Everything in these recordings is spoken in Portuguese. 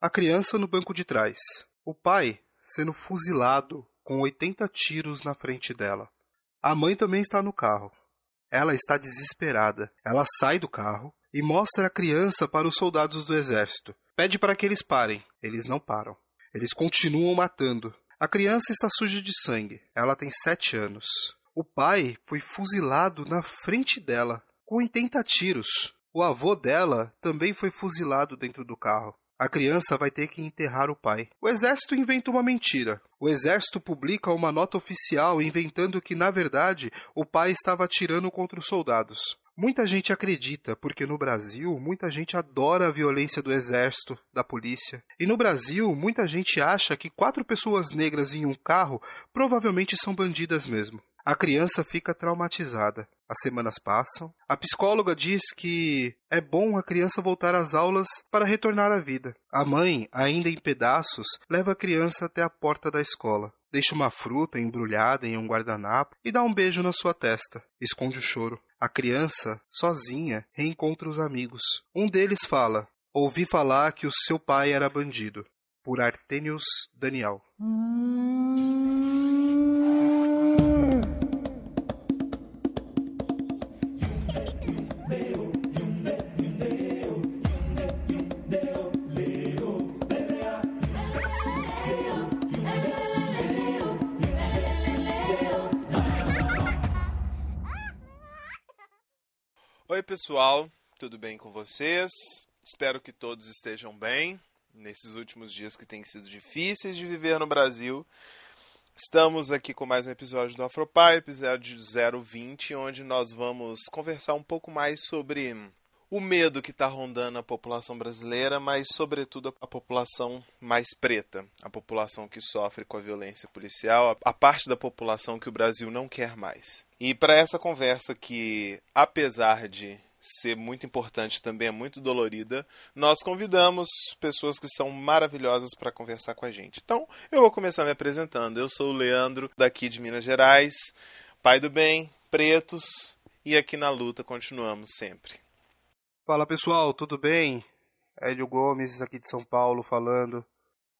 A criança no banco de trás. O pai sendo fuzilado com 80 tiros na frente dela. A mãe também está no carro. Ela está desesperada. Ela sai do carro e mostra a criança para os soldados do exército. Pede para que eles parem. Eles não param. Eles continuam matando. A criança está suja de sangue. Ela tem sete anos. O pai foi fuzilado na frente dela, com 80 tiros. O avô dela também foi fuzilado dentro do carro. A criança vai ter que enterrar o pai. O exército inventa uma mentira. O exército publica uma nota oficial inventando que, na verdade, o pai estava atirando contra os soldados. Muita gente acredita, porque no Brasil muita gente adora a violência do exército, da polícia. E no Brasil muita gente acha que quatro pessoas negras em um carro provavelmente são bandidas mesmo. A criança fica traumatizada. As semanas passam. A psicóloga diz que é bom a criança voltar às aulas para retornar à vida. A mãe, ainda em pedaços, leva a criança até a porta da escola. Deixa uma fruta embrulhada em um guardanapo e dá um beijo na sua testa. Esconde o choro. A criança, sozinha, reencontra os amigos. Um deles fala: Ouvi falar que o seu pai era bandido. Por Artênios Daniel. Oi, pessoal, tudo bem com vocês? Espero que todos estejam bem nesses últimos dias que têm sido difíceis de viver no Brasil. Estamos aqui com mais um episódio do Afropai, episódio 020, onde nós vamos conversar um pouco mais sobre o medo que está rondando a população brasileira, mas, sobretudo, a população mais preta, a população que sofre com a violência policial, a parte da população que o Brasil não quer mais. E para essa conversa que, apesar de ser muito importante, também é muito dolorida, nós convidamos pessoas que são maravilhosas para conversar com a gente. Então, eu vou começar me apresentando. Eu sou o Leandro, daqui de Minas Gerais, pai do bem, pretos, e aqui na luta continuamos sempre. Fala pessoal, tudo bem? Hélio Gomes aqui de São Paulo falando.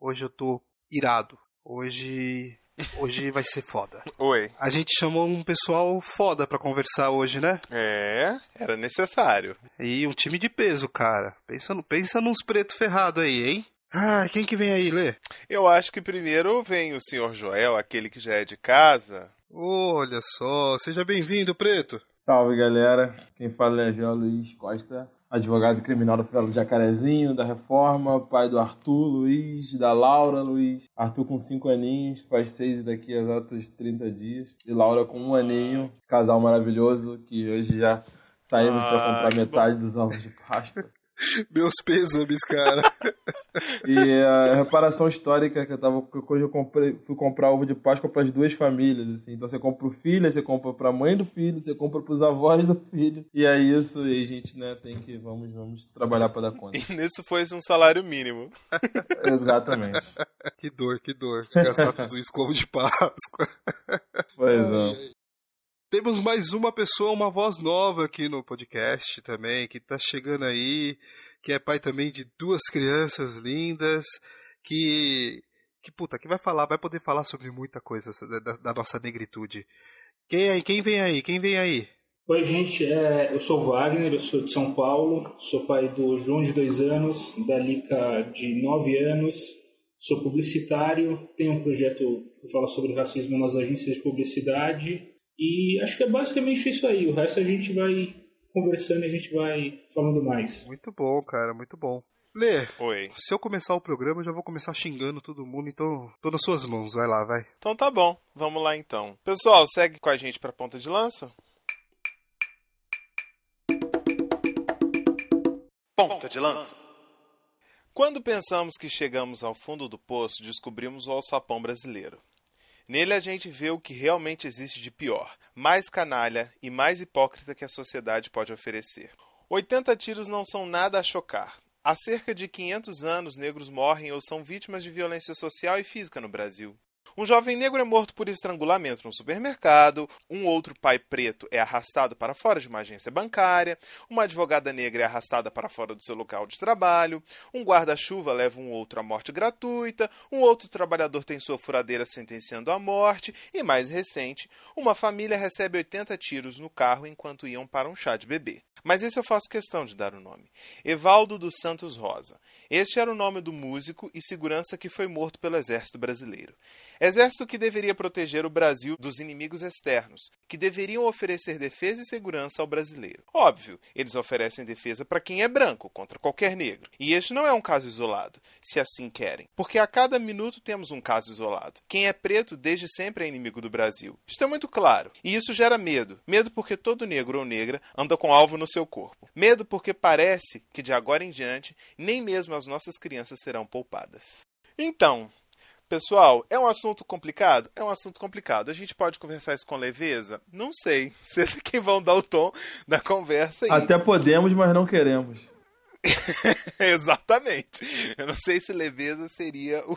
Hoje eu tô irado. Hoje Hoje vai ser foda. Oi. A gente chamou um pessoal foda pra conversar hoje, né? É, era necessário. E um time de peso, cara. Pensa, no, pensa nos preto ferrado aí, hein? Ah, quem que vem aí, Lê? Eu acho que primeiro vem o senhor Joel, aquele que já é de casa. Olha só, seja bem-vindo, preto. Salve, galera. Quem fala é Joel Luiz Costa, advogado criminal da do Jacarezinho, da Reforma, pai do Arthur Luiz, da Laura Luiz. Arthur com 5 aninhos, faz 6 daqui a exatos 30 dias. E Laura com um aninho, casal maravilhoso, que hoje já saímos ah, para comprar metade bom. dos ovos de Páscoa. Meus pêsames, cara. e a reparação histórica que eu tava. Hoje eu comprei, fui comprar ovo de Páscoa para as duas famílias. Assim. Então você compra o filho, você compra para a mãe do filho, você compra para os avós do filho. E é isso, e a gente né, tem que. Vamos, vamos trabalhar para dar conta. E nisso foi um salário mínimo. Exatamente. Que dor, que dor. Gastar tudo isso com ovo de Páscoa. Pois é. Temos mais uma pessoa, uma voz nova aqui no podcast também, que tá chegando aí, que é pai também de duas crianças lindas, que que puta, que vai falar, vai poder falar sobre muita coisa da, da nossa negritude. Quem aí? Quem vem aí? Quem vem aí? Oi, gente, é, eu sou Wagner, eu sou de São Paulo, sou pai do João de dois anos, da Lica de nove anos, sou publicitário, tenho um projeto que fala sobre racismo nas agências de publicidade e acho que é basicamente isso aí. O resto a gente vai conversando e a gente vai falando mais. Muito bom, cara, muito bom. Lê, Oi. se eu começar o programa, eu já vou começar xingando todo mundo, então tô nas suas mãos, vai lá, vai. Então tá bom, vamos lá então. Pessoal, segue com a gente pra ponta de lança. Ponta de lança. Quando pensamos que chegamos ao fundo do poço, descobrimos o alçapão brasileiro. Nele a gente vê o que realmente existe de pior, mais canalha e mais hipócrita que a sociedade pode oferecer. 80 tiros não são nada a chocar. Há cerca de 500 anos, negros morrem ou são vítimas de violência social e física no Brasil. Um jovem negro é morto por estrangulamento no supermercado, um outro pai preto é arrastado para fora de uma agência bancária, uma advogada negra é arrastada para fora do seu local de trabalho, um guarda-chuva leva um outro à morte gratuita, um outro trabalhador tem sua furadeira sentenciando à morte e, mais recente, uma família recebe 80 tiros no carro enquanto iam para um chá de bebê. Mas esse eu faço questão de dar o nome. Evaldo dos Santos Rosa. Este era o nome do músico e segurança que foi morto pelo Exército Brasileiro. Exército que deveria proteger o Brasil dos inimigos externos, que deveriam oferecer defesa e segurança ao brasileiro. Óbvio, eles oferecem defesa para quem é branco, contra qualquer negro. E este não é um caso isolado, se assim querem, porque a cada minuto temos um caso isolado. Quem é preto desde sempre é inimigo do Brasil. Isto é muito claro. E isso gera medo. Medo porque todo negro ou negra anda com alvo no seu corpo. Medo porque parece que de agora em diante nem mesmo as nossas crianças serão poupadas. Então, Pessoal, é um assunto complicado? É um assunto complicado. A gente pode conversar isso com leveza? Não sei. Vocês é quem vão dar o tom da conversa aí. Até podemos, mas não queremos. Exatamente. Eu não sei se leveza seria o,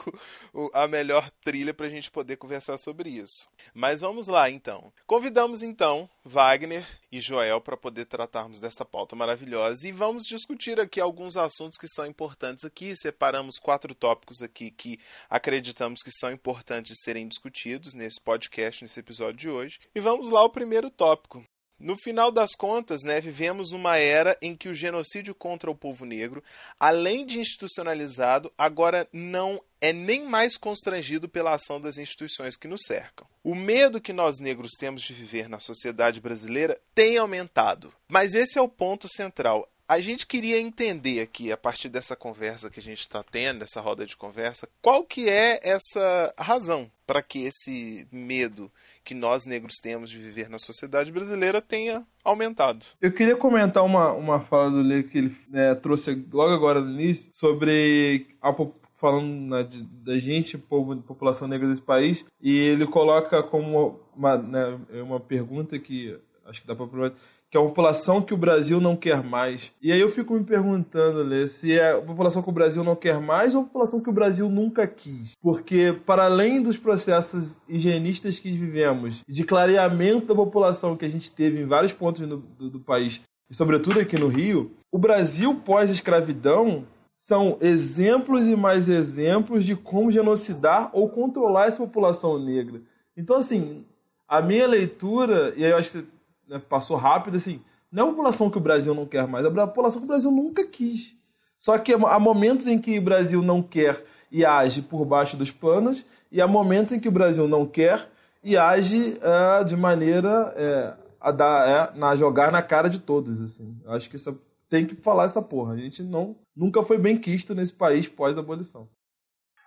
o, a melhor trilha para a gente poder conversar sobre isso. Mas vamos lá, então. Convidamos, então, Wagner e Joel para poder tratarmos desta pauta maravilhosa e vamos discutir aqui alguns assuntos que são importantes aqui. Separamos quatro tópicos aqui que acreditamos que são importantes serem discutidos nesse podcast, nesse episódio de hoje. E vamos lá ao primeiro tópico. No final das contas, né, vivemos numa era em que o genocídio contra o povo negro, além de institucionalizado, agora não é nem mais constrangido pela ação das instituições que nos cercam. O medo que nós negros temos de viver na sociedade brasileira tem aumentado. Mas esse é o ponto central. A gente queria entender aqui, a partir dessa conversa que a gente está tendo, dessa roda de conversa, qual que é essa razão para que esse medo que nós negros temos de viver na sociedade brasileira tenha aumentado. Eu queria comentar uma, uma fala do Lê que ele né, trouxe logo agora no início sobre a falando né, de, da gente, povo, população negra desse país, e ele coloca como uma, né, uma pergunta que acho que dá para que é a população que o Brasil não quer mais. E aí eu fico me perguntando, Lê, se é a população que o Brasil não quer mais ou a população que o Brasil nunca quis. Porque, para além dos processos higienistas que vivemos, de clareamento da população que a gente teve em vários pontos do, do, do país, e sobretudo aqui no Rio, o Brasil pós-escravidão são exemplos e mais exemplos de como genocidar ou controlar essa população negra. Então, assim, a minha leitura, e aí eu acho que né, passou rápido, assim, não é a população que o Brasil não quer mais, é a população que o Brasil nunca quis. Só que há momentos em que o Brasil não quer e age por baixo dos panos, e há momentos em que o Brasil não quer e age é, de maneira é, a dar, é, na jogar na cara de todos. Assim. Acho que isso, tem que falar essa porra. A gente não, nunca foi bem quisto nesse país pós-abolição.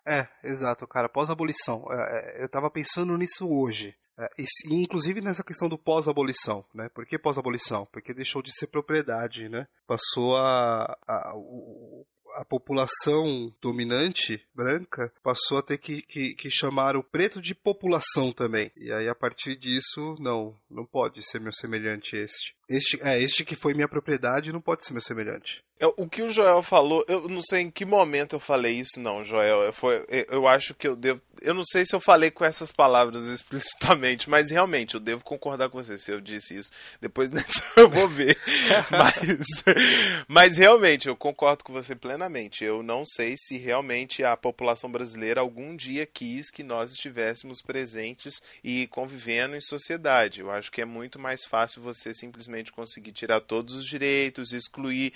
É, exato, cara. Pós-abolição. É, é eu tava pensando nisso hoje. É, e, inclusive nessa questão do pós-abolição, né? Por que pós-abolição? Porque deixou de ser propriedade, né? Passou a, a, a população dominante branca passou a ter que, que, que, chamar o preto de população também. E aí, a partir disso, não, não pode ser meu semelhante este. Este, é, este que foi minha propriedade não pode ser meu semelhante. É, o que o Joel falou, eu não sei em que momento eu falei isso, não, Joel. Foi, eu acho que eu devo. Eu não sei se eu falei com essas palavras explicitamente, mas realmente eu devo concordar com você se eu disse isso. Depois eu vou ver. mas, mas realmente, eu concordo com você plenamente. Eu não sei se realmente a população brasileira algum dia quis que nós estivéssemos presentes e convivendo em sociedade. Eu acho que é muito mais fácil você simplesmente conseguir tirar todos os direitos, excluir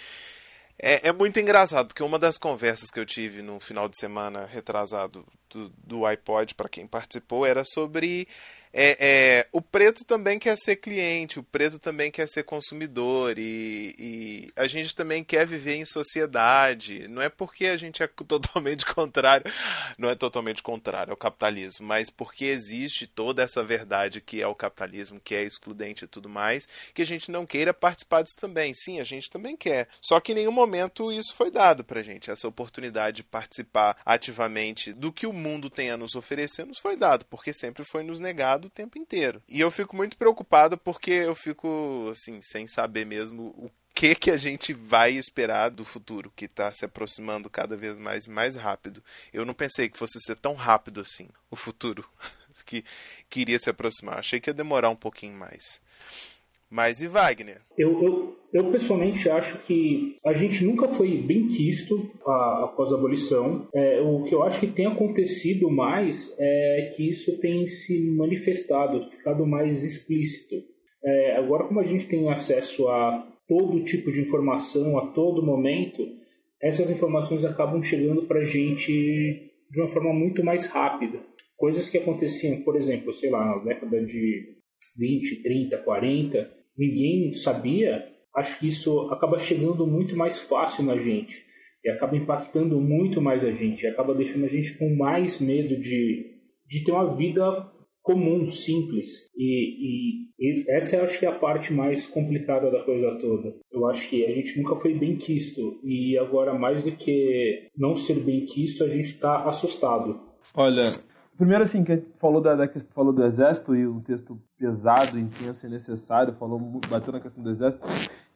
é, é, muito engraçado, porque uma das conversas que eu tive no final de semana retrasado do, do iPod, para quem participou, era sobre é, é, o preto também quer ser cliente, o preto também quer ser consumidor e, e, a gente também quer viver em sociedade. Não é porque a gente é totalmente contrário, não é totalmente contrário ao capitalismo, mas porque existe toda essa verdade que é o capitalismo, que é excludente e tudo mais, que a gente não queira participar disso também. Sim, a gente também quer. Só que em nenhum momento isso foi dado pra gente. Essa oportunidade de participar ativamente do que o mundo tem a nos oferecer nos foi dado, porque sempre foi nos negado o tempo inteiro. E eu fico muito preocupado porque eu fico, assim, sem saber mesmo o que que a gente vai esperar do futuro que está se aproximando cada vez mais mais rápido. Eu não pensei que fosse ser tão rápido assim o futuro que queria se aproximar. Achei que ia demorar um pouquinho mais. Mas e Wagner? Eu, eu, eu pessoalmente acho que a gente nunca foi bem quisto após a abolição. É, o que eu acho que tem acontecido mais é que isso tem se manifestado, ficado mais explícito. É, agora, como a gente tem acesso a todo tipo de informação a todo momento, essas informações acabam chegando para a gente de uma forma muito mais rápida. Coisas que aconteciam, por exemplo, sei lá, na década de 20, 30, 40, ninguém sabia, acho que isso acaba chegando muito mais fácil na gente e acaba impactando muito mais a gente, acaba deixando a gente com mais medo de, de ter uma vida comum, simples. E, e, e, essa eu acho que é a parte mais complicada da coisa toda. Eu acho que a gente nunca foi bem quisto e agora mais do que não ser bem quisto, a gente está assustado. Olha, primeiro assim que falou da, da falou do exército e um texto pesado, intenso e necessário, falou bateu na questão do exército.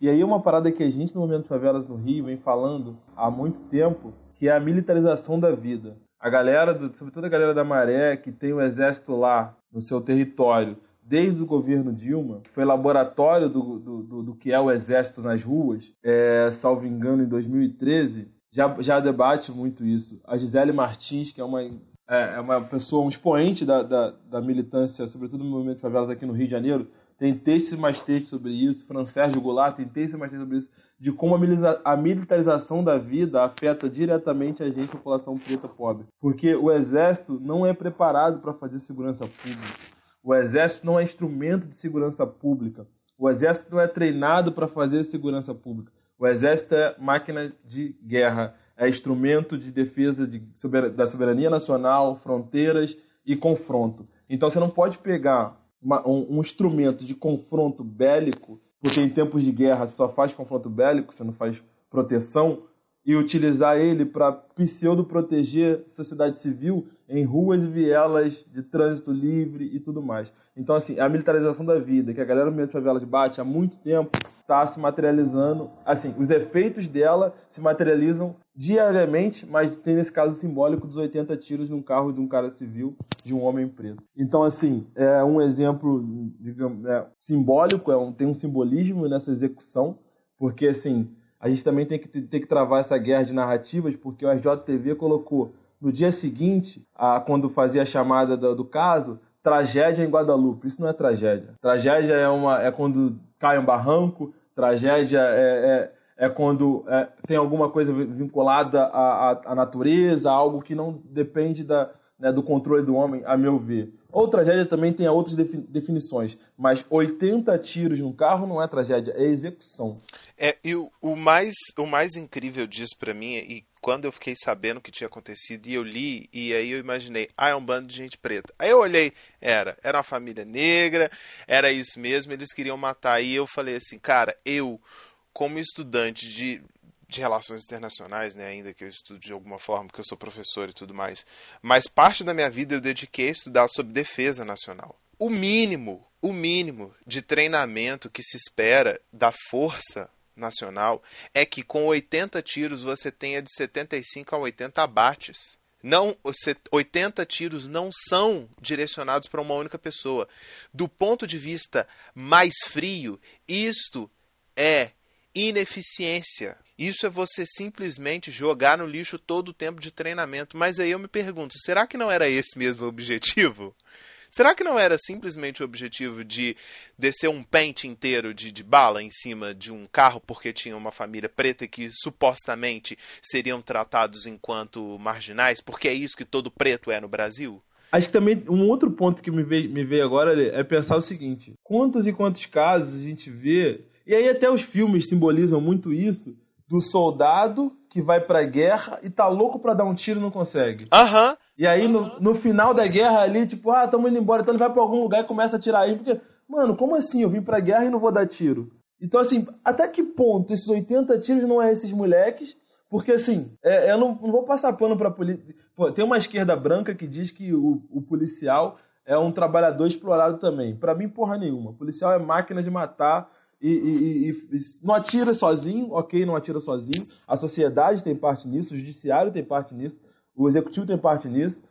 E aí uma parada que a gente no momento favelas no Rio vem falando há muito tempo, que é a militarização da vida a galera, do, sobretudo a galera da Maré, que tem o exército lá no seu território desde o governo Dilma, que foi laboratório do, do, do, do que é o exército nas ruas, é, salvo engano, em 2013, já, já debate muito isso. A Gisele Martins, que é uma, é, é uma pessoa, um expoente da, da, da, militância, sobretudo no movimento de favelas aqui no Rio de Janeiro, tem textos mais textos sobre isso. Fran Sérgio Goulart tem textos mais textos sobre isso de como a militarização da vida afeta diretamente a gente, a população preta pobre. Porque o exército não é preparado para fazer segurança pública. O exército não é instrumento de segurança pública. O exército não é treinado para fazer segurança pública. O exército é máquina de guerra, é instrumento de defesa de, da soberania nacional, fronteiras e confronto. Então você não pode pegar uma, um, um instrumento de confronto bélico porque em tempos de guerra você só faz confronto bélico, você não faz proteção, e utilizar ele para pseudo proteger a sociedade civil em ruas e vielas de trânsito livre e tudo mais. Então, assim, a militarização da vida, que a galera do meio de favelas bate há muito tempo, está se materializando. Assim, os efeitos dela se materializam diariamente, mas tem nesse caso simbólico dos 80 tiros num carro de um cara civil, de um homem preto. Então, assim, é um exemplo, digamos, é, simbólico, é um, tem um simbolismo nessa execução, porque, assim, a gente também tem que, tem que travar essa guerra de narrativas, porque o RJTV colocou no dia seguinte, a, quando fazia a chamada do, do caso, tragédia em Guadalupe. Isso não é tragédia. Tragédia é, uma, é quando cai um barranco, tragédia é, é, é quando é, tem alguma coisa vinculada à, à, à, natureza, algo que não depende da, né, do controle do homem, a meu ver. Ou tragédia também tem outras definições, mas 80 tiros no carro não é tragédia, é execução. É, e o, o mais, o mais incrível disso para mim, e quando eu fiquei sabendo o que tinha acontecido, e eu li, e aí eu imaginei, ah, é um bando de gente preta. Aí eu olhei, era, era uma família negra, era isso mesmo, eles queriam matar. E eu falei assim, cara, eu, como estudante de, de relações internacionais, né, ainda que eu estudo de alguma forma, porque eu sou professor e tudo mais, mas parte da minha vida eu dediquei a estudar sobre defesa nacional. O mínimo, o mínimo de treinamento que se espera da força nacional é que com 80 tiros você tenha de 75 a 80 abates. Não, 80 tiros não são direcionados para uma única pessoa. Do ponto de vista mais frio, isto é ineficiência. Isso é você simplesmente jogar no lixo todo o tempo de treinamento. Mas aí eu me pergunto, será que não era esse mesmo o objetivo? Será que não era simplesmente o objetivo de descer um pente inteiro de, de bala em cima de um carro porque tinha uma família preta que supostamente seriam tratados enquanto marginais? Porque é isso que todo preto é no Brasil? Acho que também um outro ponto que me veio, me veio agora é pensar o seguinte: quantos e quantos casos a gente vê, e aí até os filmes simbolizam muito isso, do soldado que vai pra guerra e tá louco pra dar um tiro e não consegue. Aham. Uhum. E aí, no, no final da guerra ali, tipo, ah, tamo indo embora. Então ele vai pra algum lugar e começa a tirar aí. Porque, mano, como assim? Eu vim pra guerra e não vou dar tiro. Então, assim, até que ponto esses 80 tiros não é esses moleques? Porque, assim, é, eu não, não, vou passar pano pra polícia. Tem uma esquerda branca que diz que o, o policial é um trabalhador explorado também. Para mim, porra nenhuma. O policial é máquina de matar e, e, e, não atira sozinho, ok, não atira sozinho. A sociedade tem parte nisso, o judiciário tem parte nisso, o executivo tem parte nisso,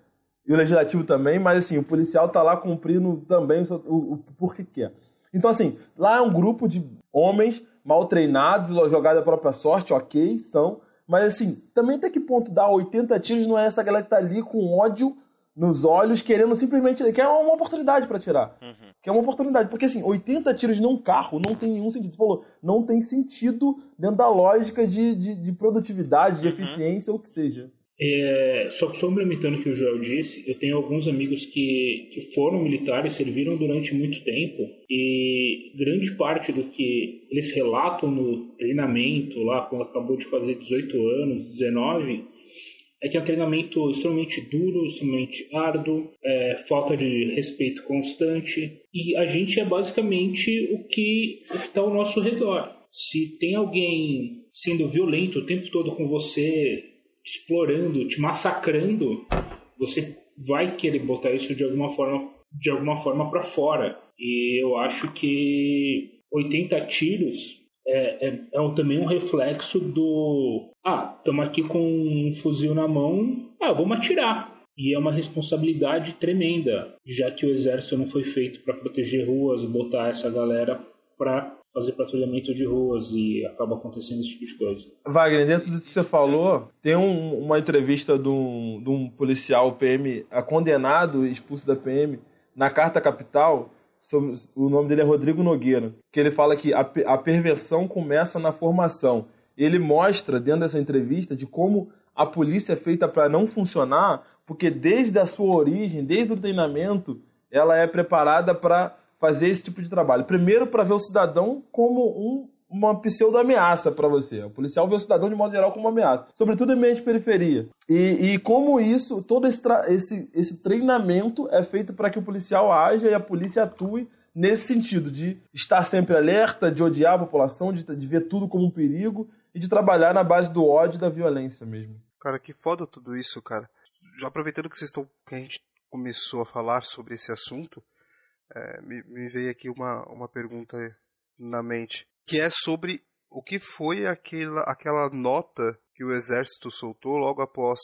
e o legislativo também, mas assim, o policial está lá cumprindo também o, o, o porquê quer. Então, assim, lá é um grupo de homens mal treinados, jogados à própria sorte, ok, são. Mas assim, também até que ponto dar 80 tiros não é essa galera que tá ali com ódio nos olhos, querendo simplesmente. que é uma oportunidade para tirar. Uhum. Que é uma oportunidade. Porque assim, 80 tiros num carro não tem nenhum sentido. Você falou, não tem sentido dentro da lógica de, de, de produtividade, de uhum. eficiência, ou o que seja. É, só que complementando o que o Joel disse, eu tenho alguns amigos que, que foram militares, serviram durante muito tempo e grande parte do que eles relatam no treinamento lá, quando acabou de fazer 18 anos, 19, é que é um treinamento extremamente duro, extremamente árduo, é, falta de respeito constante. E a gente é basicamente o que está ao nosso redor. Se tem alguém sendo violento o tempo todo com você, explorando, te massacrando, você vai querer botar isso de alguma forma, de alguma forma para fora. E eu acho que 80 tiros é, é, é também um reflexo do. Ah, estamos aqui com um fuzil na mão, ah, vamos atirar. E é uma responsabilidade tremenda, já que o exército não foi feito para proteger ruas, botar essa galera para fazer patrulhamento de ruas e acaba acontecendo esse tipo de coisa. Wagner, dentro do que você falou, tem um, uma entrevista de um, de um policial PM condenado e expulso da PM na Carta Capital o nome dele é Rodrigo Nogueira, que ele fala que a, a perversão começa na formação. Ele mostra dentro dessa entrevista de como a polícia é feita para não funcionar, porque desde a sua origem, desde o treinamento, ela é preparada para fazer esse tipo de trabalho. Primeiro, para ver o cidadão como um uma pseudo-ameaça para você. O policial vê o cidadão de modo geral como uma ameaça, sobretudo em meio de periferia. E, e como isso, todo esse, esse, esse treinamento é feito para que o policial haja e a polícia atue nesse sentido, de estar sempre alerta, de odiar a população, de, de ver tudo como um perigo e de trabalhar na base do ódio e da violência mesmo. Cara, que foda tudo isso, cara. Já aproveitando que vocês estão. que a gente começou a falar sobre esse assunto, é, me, me veio aqui uma, uma pergunta na mente que é sobre o que foi aquela, aquela nota que o exército soltou logo após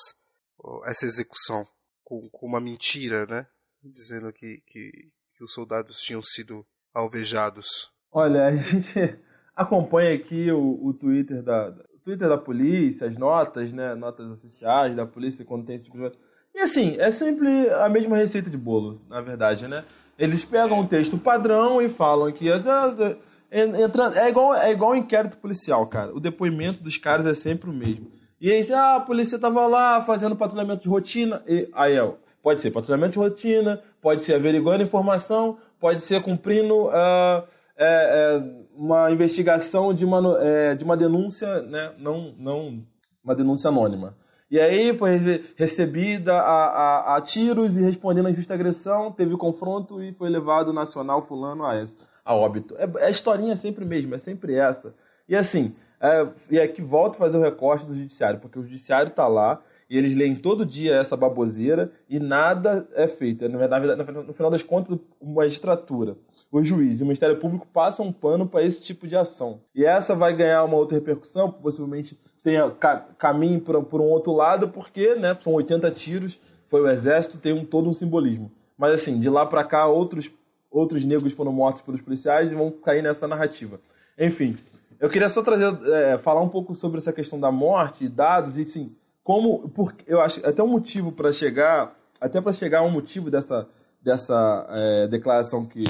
essa execução, com, com uma mentira, né? Dizendo que, que, que, os soldados tinham sido alvejados. Olha, a gente acompanha aqui o, o Twitter da, o Twitter da polícia, as notas, né? Notas oficiais da polícia quando tem esse tipo de E assim, é sempre a mesma receita de bolo, na verdade, né? Eles pegam um texto padrão e falam que as, as Entrando, é igual é igual um inquérito policial, cara. O depoimento dos caras é sempre o mesmo. E aí, ah, a polícia tava lá fazendo patrulhamento de rotina. E, aí, é, pode ser patrulhamento de rotina, pode ser averiguando informação, pode ser cumprindo uh, é, é, uma investigação de uma, é, de uma denúncia, né? Não, não uma denúncia anônima. E aí foi recebida a, a, a tiros e respondendo a injusta agressão, teve confronto e foi levado nacional fulano a essa a óbito. É, a historinha é sempre mesma, é sempre essa. E assim, é, e aqui volto a fazer o recorte do judiciário, porque o judiciário está lá e eles leem todo dia essa baboseira e nada é feito. É, na verdade, no final das contas, uma magistratura, o juiz e o Ministério Público passam um pano para esse tipo de ação. E essa vai ganhar uma outra repercussão, possivelmente tenha ca caminho por, por, um outro lado, porque né, são 80 tiros, foi o exército, tem um, todo um simbolismo. Mas assim, de lá para cá, outros outros negros foram mortos pelos policiais e vão cair nessa narrativa. Enfim, eu queria só trazer, é, falar um pouco sobre essa questão da morte, dados e sim, como, porque eu acho até um motivo para chegar, até para chegar a um motivo dessa dessa é, declaração que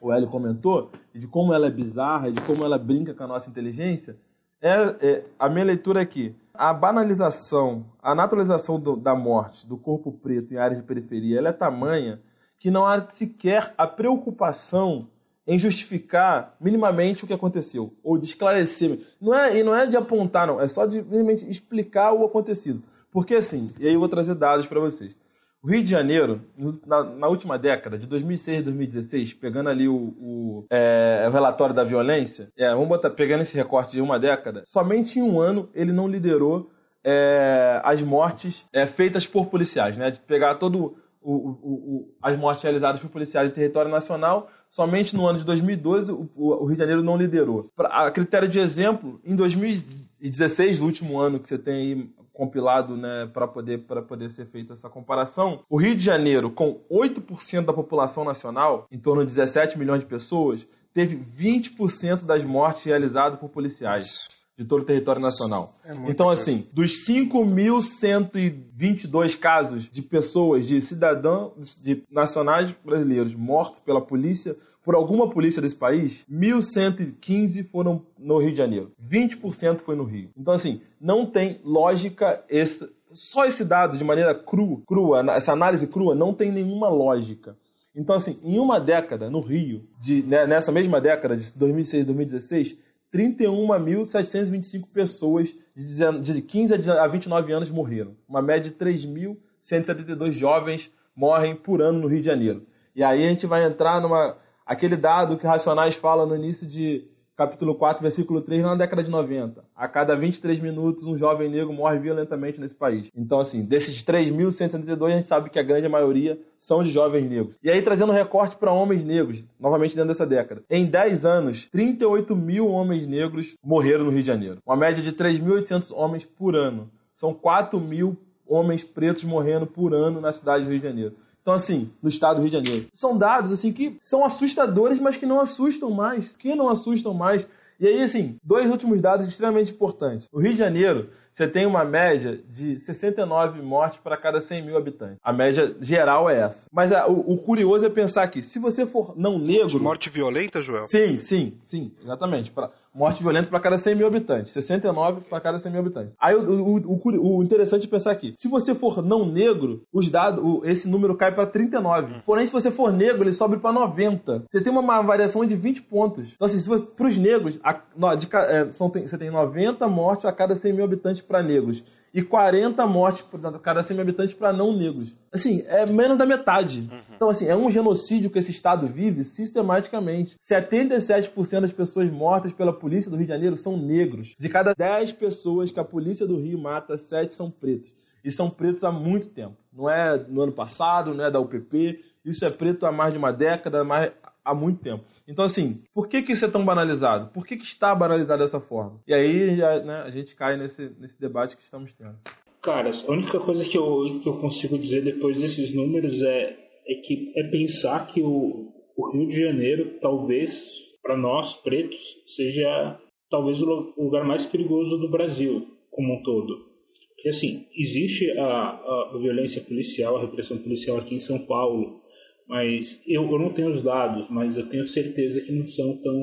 o Hélio comentou, de como ela é bizarra, de como ela brinca com a nossa inteligência, é, é a minha leitura aqui. É a banalização, a naturalização do, da morte, do corpo preto em áreas de periferia, ela é tamanha que não há sequer a preocupação em justificar minimamente o que aconteceu, ou de esclarecer. Não é, e não é de apontar, não, é só de minimamente explicar o acontecido. Porque assim, e aí eu vou trazer dados para vocês. O Rio de Janeiro, na, na, última década, de 2006 a 2016, pegando ali o, o, é, o relatório da violência, é, vamos botar, pegando esse recorte de uma década, somente em um ano ele não liderou é, as mortes é, feitas por policiais, né? De pegar todo o, o, o, as mortes realizadas por policiais em território nacional, somente no ano de 2012 o, o Rio de Janeiro não liderou. Pra, a critério de exemplo, em 2016, no último ano que você tem aí compilado né, para poder, poder ser feita essa comparação, o Rio de Janeiro, com 8% da população nacional, em torno de 17 milhões de pessoas, teve 20% das mortes realizadas por policiais de todo o território nacional. É então, coisa. assim, dos 5.122 casos de pessoas, de cidadãos, de nacionais brasileiros mortos pela polícia, por alguma polícia desse país, 1.115 foram no Rio de Janeiro. 20% foi no Rio. Então, assim, não tem lógica esse, só esse dado de maneira cru, crua, essa análise crua, não tem nenhuma lógica. Então, assim, em uma década, no Rio, de, né, nessa mesma década de 2006 2016, 31.725 pessoas de 15 a 29 anos morreram. Uma média de 3.172 jovens morrem por ano no Rio de Janeiro. E aí a gente vai entrar numa aquele dado que Racionais fala no início de capítulo 4, versículo 3, na década de 90. A cada 23 minutos, um jovem negro morre violentamente nesse país. Então, assim, desses 3.172, a gente sabe que a grande maioria são de jovens negros. E aí, trazendo recorte para homens negros, novamente dentro dessa década. Em 10 anos, 38 mil homens negros morreram no Rio de Janeiro. Uma média de 3.800 homens por ano. São 4 mil homens pretos morrendo por ano na cidade do Rio de Janeiro. Então, assim, no estado do Rio de Janeiro. São dados, assim, que são assustadores, mas que não assustam mais. Que não assustam mais. E aí, assim, dois últimos dados extremamente importantes. O Rio de Janeiro, você tem uma média de 69 mortes para cada 100 mil habitantes. A média geral é essa. Mas a, o, o, curioso é pensar que, se você for não negro. De morte violenta, Joel? Sim, sim, sim, exatamente. Pra, morte violenta para cada 100 mil habitantes. 69 para cada 100 mil habitantes. Aí o, o, o, o, interessante é pensar aqui: se você for não negro, os dados, esse número cai para 39. Hum. Porém, se você for negro, ele sobe para 90. Você tem uma, uma, variação de 20 pontos. Então, assim, para os negros, a, de, é, são, tem, você tem 90 mortes a cada 100 mil habitantes para negros e 40 mortes por cada 100 mil habitantes para não negros. Assim, é menos da metade. Uhum. Então, assim, é um genocídio que esse Estado vive sistematicamente. 77% das pessoas mortas pela polícia do Rio de Janeiro são negros. De cada 10 pessoas que a polícia do Rio mata, 7 são pretos. E são pretos há muito tempo. Não é no ano passado, não é da UPP. Isso é preto há mais de uma década, mais, há muito tempo. Então, assim, por que, que isso é tão banalizado? Por que, que está banalizado dessa forma? E aí já, né, a gente cai nesse, nesse debate que estamos tendo. Cara, a única coisa que eu, que eu consigo dizer depois desses números é, é que é pensar que o, o Rio de Janeiro, talvez, para nós pretos, seja talvez o lugar mais perigoso do Brasil como um todo. Porque, assim, existe a, a, violência policial, a repressão policial aqui em São Paulo, mas eu, eu não tenho os dados, mas eu tenho certeza que não são tão.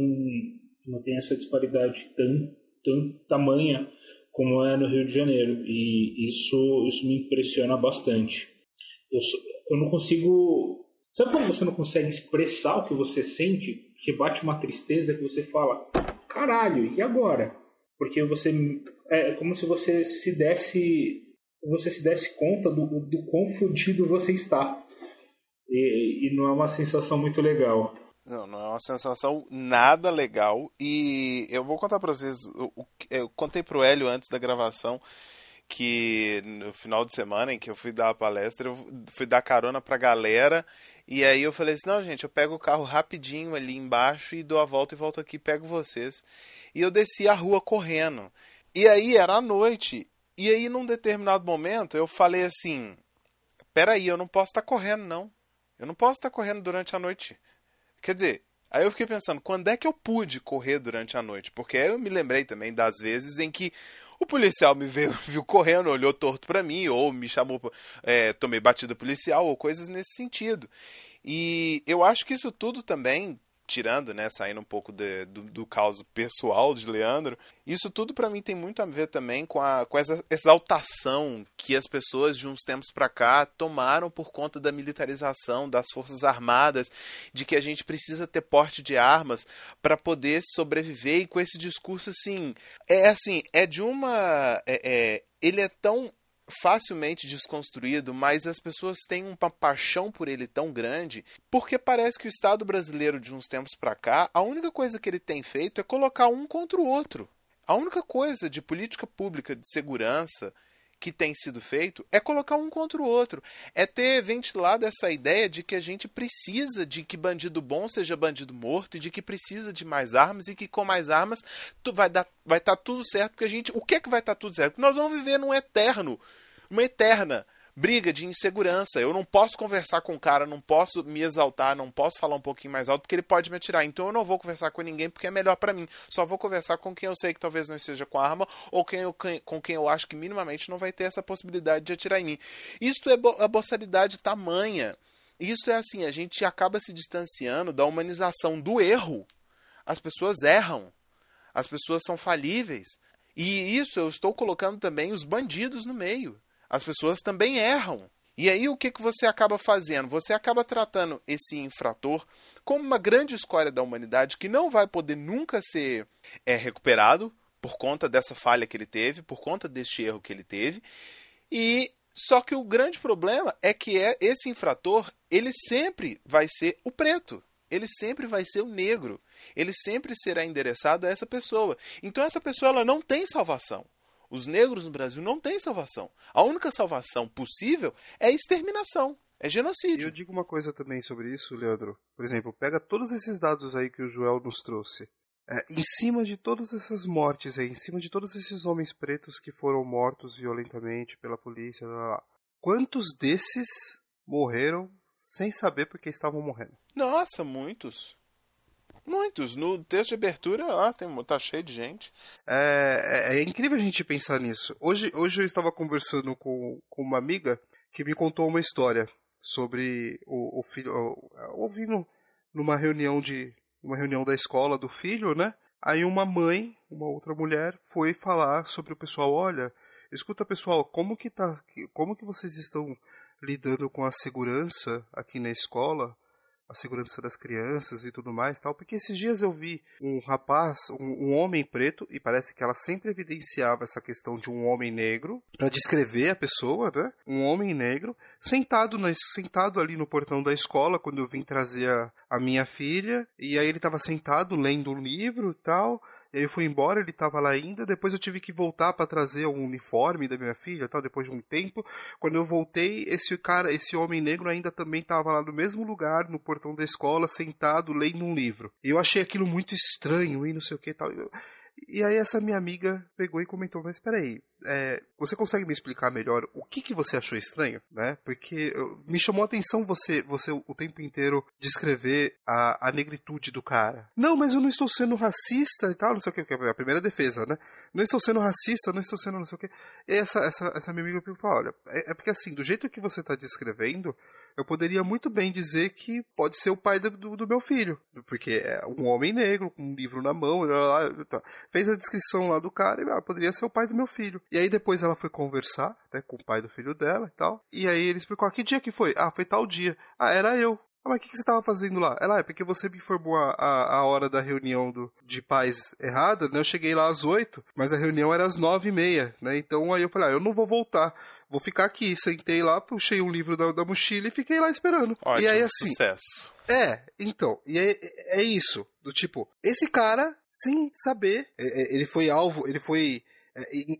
não tem essa disparidade tão, tão tamanha como é no Rio de Janeiro. E isso, isso me impressiona bastante. Eu, eu não consigo. Sabe quando você não consegue expressar o que você sente? Que bate uma tristeza que você fala: caralho, e agora? Porque você. É como se você se desse. Você se desse conta do, do quão fodido você está. E, e não é uma sensação muito legal. Não, não é uma sensação nada legal. E eu vou contar para vocês. Eu, eu contei pro Hélio antes da gravação que no final de semana em que eu fui dar a palestra, eu fui dar carona pra galera. E aí eu falei assim: não, gente, eu pego o carro rapidinho ali embaixo e dou a volta e volto aqui pego vocês. E eu desci a rua correndo. E aí era a noite. E aí, num determinado momento, eu falei assim: peraí, eu não posso estar tá correndo, não. Eu não posso estar correndo durante a noite. Quer dizer, aí eu fiquei pensando, quando é que eu pude correr durante a noite? Porque eu me lembrei também das vezes em que o policial me veio, viu correndo, olhou torto para mim, ou me chamou, é, tomei batida policial, ou coisas nesse sentido. E eu acho que isso tudo também tirando, né, saindo um pouco de, do, do caos pessoal de Leandro, isso tudo para mim tem muito a ver também com, a, com essa exaltação que as pessoas de uns tempos para cá tomaram por conta da militarização das forças armadas, de que a gente precisa ter porte de armas para poder sobreviver. E com esse discurso assim, é assim, é de uma é, é, ele é tão facilmente desconstruído, mas as pessoas têm uma paixão por ele tão grande, porque parece que o Estado brasileiro de uns tempos para cá, a única coisa que ele tem feito é colocar um contra o outro. A única coisa de política pública de segurança que tem sido feito é colocar um contra o outro. É ter ventilado essa ideia de que a gente precisa de que bandido bom seja bandido morto e de que precisa de mais armas e que com mais armas tu vai dar vai estar tá tudo certo porque a gente o que é que vai estar tá tudo certo? Nós vamos viver num eterno, uma eterna briga de insegurança. Eu não posso conversar com o cara, não posso me exaltar, não posso falar um pouquinho mais alto porque ele pode me atirar. Então eu não vou conversar com ninguém porque é melhor para mim. Só vou conversar com quem eu sei que talvez não esteja com arma ou quem eu, com quem eu acho que minimamente não vai ter essa possibilidade de atirar em mim. Isto é bo a boçalidade tamanha. Isto é assim, a gente acaba se distanciando da humanização do erro. As pessoas erram. As pessoas são falíveis. E isso eu estou colocando também os bandidos no meio. As pessoas também erram. E aí o que, que você acaba fazendo? Você acaba tratando esse infrator como uma grande escória da humanidade que não vai poder nunca ser é, recuperado por conta dessa falha que ele teve, por conta deste erro que ele teve. E só que o grande problema é que é esse infrator, ele sempre vai ser o preto. Ele sempre vai ser o negro. Ele sempre será endereçado a essa pessoa. Então essa pessoa ela não tem salvação. Os negros no Brasil não têm salvação. A única salvação possível é exterminação. É genocídio. E eu digo uma coisa também sobre isso, Leandro. Por exemplo, pega todos esses dados aí que o Joel nos trouxe. É, em cima de todas essas mortes aí, em cima de todos esses homens pretos que foram mortos violentamente pela polícia, lá, lá, quantos desses morreram sem saber porque estavam morrendo? Nossa, muitos. Muitos. No texto de abertura, lá tem, tá cheio de gente. É, é, é, incrível a gente pensar nisso. Hoje, hoje eu estava conversando com, com uma amiga que me contou uma história sobre o, o filho. Ouvindo numa reunião de. uma reunião da escola do filho, né? Aí uma mãe, uma outra mulher, foi falar sobre o pessoal, olha, escuta pessoal, como que tá. Como que vocês estão lidando com a segurança aqui na escola? A segurança das crianças e tudo mais tal, porque esses dias eu vi um rapaz, um, um homem preto, e parece que ela sempre evidenciava essa questão de um homem negro, para descrever a pessoa, né? Um homem negro, sentado, na, sentado ali no portão da escola, quando eu vim trazer a, a minha filha, e aí ele estava sentado lendo um livro e tal, e aí eu fui embora, ele estava lá ainda. Depois eu tive que voltar para trazer o uniforme da minha filha, tal, depois de um tempo. Quando eu voltei, esse cara, esse homem negro ainda também estava lá no mesmo lugar, no portão da escola, sentado lendo um livro. E eu achei aquilo muito estranho e não sei o que tal. E aí essa minha amiga pegou e comentou, mas peraí, é, você consegue me explicar melhor o que, que você achou estranho, né? Porque me chamou a atenção você, você o tempo inteiro descrever a, a negritude do cara. Não, mas eu não estou sendo racista e tal, não sei o que, é a primeira defesa, né? Não estou sendo racista, não estou sendo não sei o que. E essa, essa, essa minha amiga falou, olha, é, é porque assim, do jeito que você está descrevendo, eu poderia muito bem dizer que pode ser o pai do, do meu filho, porque é um homem negro com um livro na mão, fez a descrição lá do cara e ah, poderia ser o pai do meu filho. E aí depois ela foi conversar né, com o pai do filho dela e tal, e aí ele explicou: ah, que dia que foi? Ah, foi tal dia. Ah, era eu. Ah, mas o que, que você estava fazendo lá? Ela, é porque você me informou a, a, a, hora da reunião do, de pais errada, né? Eu cheguei lá às oito, mas a reunião era às nove e meia, né? Então aí eu falei, ah, eu não vou voltar, vou ficar aqui. Sentei lá, puxei um livro da, da mochila e fiquei lá esperando. Ótimo, e aí assim. Sucesso. É, então, e é, é isso. Do tipo, esse cara, sem saber, é, é, ele foi alvo, ele foi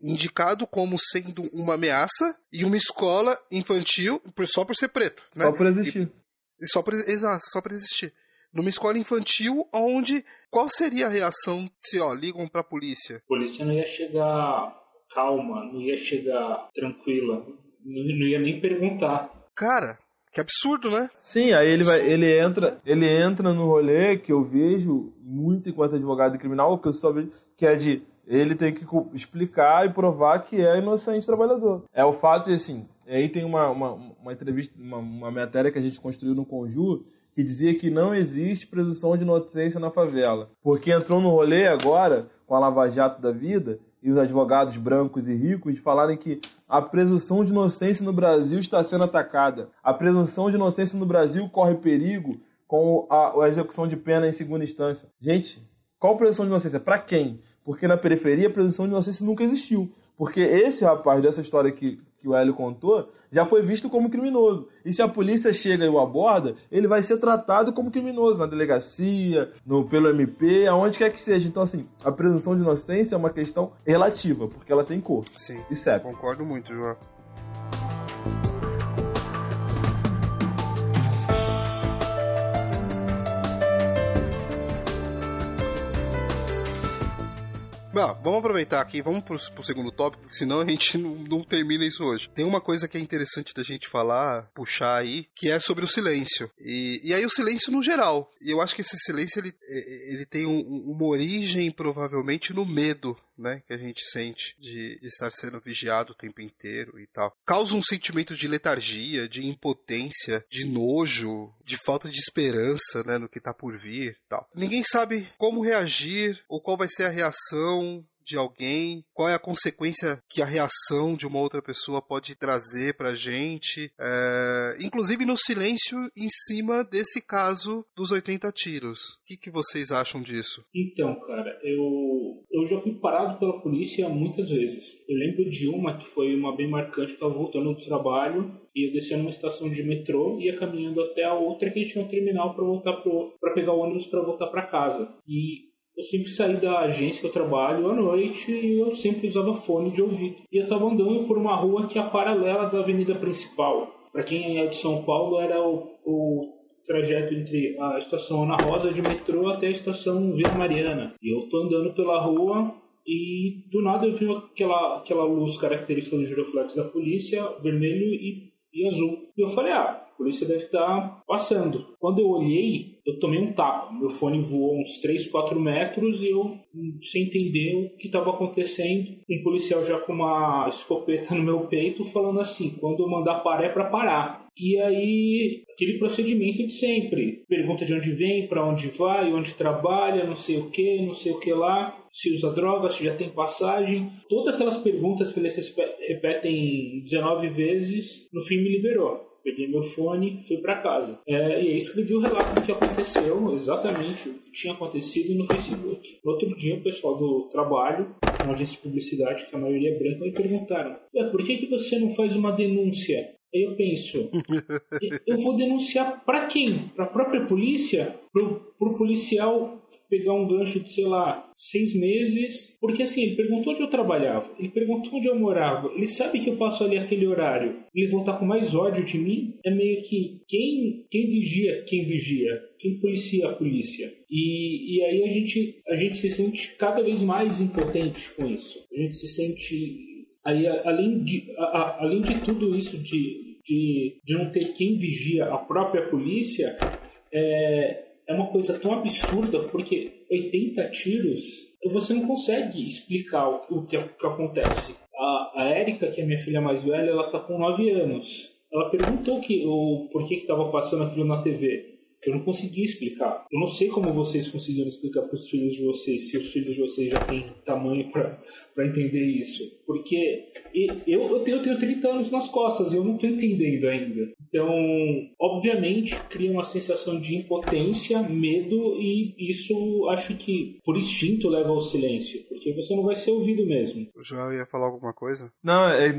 indicado como sendo uma ameaça e uma escola infantil só por ser preto. Né? Só por existir. E, só pra, exato, só para existir. Numa escola infantil, onde qual seria a reação se ó, ligam para a polícia? A polícia não ia chegar calma, não ia chegar tranquila, não, não ia nem perguntar. Cara, que absurdo, né? Sim, aí ele vai, ele entra, ele entra no rolê que eu vejo muito enquanto advogado criminal, que eu só vejo que é de ele tem que explicar e provar que é inocente trabalhador. É o fato de assim, aí tem uma, uma, uma entrevista, uma, uma matéria que a gente construiu no Conjur que dizia que não existe presunção de inocência na favela. Porque entrou no rolê agora, com a Lava Jato da vida, e os advogados brancos e ricos falarem que a presunção de inocência no Brasil está sendo atacada. A presunção de inocência no Brasil corre perigo com a, a execução de pena em segunda instância. Gente, qual presunção de inocência? Para quem? Porque na periferia a presunção de inocência nunca existiu. Porque esse rapaz dessa história que, que o Hélio contou já foi visto como criminoso. E se a polícia chega e o aborda, ele vai ser tratado como criminoso na delegacia, no, pelo MP, aonde quer que seja. Então, assim, a presunção de inocência é uma questão relativa, porque ela tem cor. Sim. E CEP. Concordo muito, João. Bom, vamos aproveitar aqui, vamos pro, pro segundo tópico, porque senão a gente não, não, termina isso hoje. Tem uma coisa que é interessante da gente falar, puxar aí, que é sobre o silêncio. E, e aí o silêncio no geral. E eu acho que esse silêncio, ele, ele tem um, uma origem, provavelmente, no medo né, que a gente sente de, estar sendo vigiado o tempo inteiro e tal. Causa um sentimento de letargia, de impotência, de nojo, de falta de esperança, né, no que tá por vir tal. Ninguém sabe como reagir ou qual vai ser a reação de alguém, qual é a consequência que a reação de uma outra pessoa pode trazer pra gente, é, inclusive no silêncio em cima desse caso dos 80 tiros. O que, que vocês acham disso? Então, cara, eu, eu já fui parado pela polícia muitas vezes. Eu lembro de uma que foi uma bem marcante, eu estava voltando do trabalho e eu descia numa estação de metrô, ia caminhando até a outra que tinha um terminal para voltar para pegar o ônibus para voltar para casa. E eu sempre saí da agência eu trabalho à noite e eu sempre usava fone de ouvido. E eu estava andando por uma rua que é paralela da avenida principal. Para quem é de São Paulo, era o, o trajeto entre a estação Ana Rosa de metrô até a estação Vila Mariana. E eu tô andando pela rua e do nada eu vi aquela, aquela luz característica do giroflex da polícia, vermelho e, e azul. E eu falei, ah, a polícia deve estar passando. Quando eu olhei, eu tomei um tapa. Meu fone voou uns 3, 4 metros e eu, sem entender o que estava acontecendo, um policial já com uma escopeta no meu peito falando assim: quando eu mandar parar é para parar. E aí, aquele procedimento de sempre. Pergunta de onde vem, para onde vai, onde trabalha, não sei o que, não sei o que lá. Se usa droga, se já tem passagem. Todas aquelas perguntas que eles repetem 19 vezes, no fim me liberou peguei meu fone, fui para casa. É, e aí escrevi o relato do que aconteceu, exatamente o que tinha acontecido no Facebook. No outro dia, o pessoal do trabalho, uma agência de publicidade, que a maioria é branca, me perguntaram: por que, que você não faz uma denúncia? Aí eu penso, eu vou denunciar para quem? Para a própria polícia? Pro, pro policial pegar um gancho de, sei lá, seis meses? Porque assim, ele perguntou onde eu trabalhava, ele perguntou onde eu morava, ele sabe que eu passo ali aquele horário, ele voltar com mais ódio de mim? É meio que quem, quem vigia quem vigia? Quem policia a polícia? E, e aí a gente, a gente se sente cada vez mais impotente com isso. A gente se sente Aí, além de, a, além de tudo isso de, de, de não ter quem vigia a própria polícia, é, é uma coisa tão absurda, porque 80 tiros, você não consegue explicar o, que, o que acontece. A, a Érica, que é minha filha mais velha, ela está com 9 anos. Ela perguntou que, o porquê que estava passando aquilo na TV. Eu não consegui explicar. Eu não sei como vocês conseguiram explicar para os filhos de vocês, se os filhos de vocês já têm tamanho para entender isso. Porque eu, eu, tenho, eu tenho 30 anos nas costas e eu não estou entendendo ainda. Então, obviamente, cria uma sensação de impotência, medo e isso acho que por instinto leva ao silêncio, porque você não vai ser ouvido mesmo. O João ia falar alguma coisa? Não, é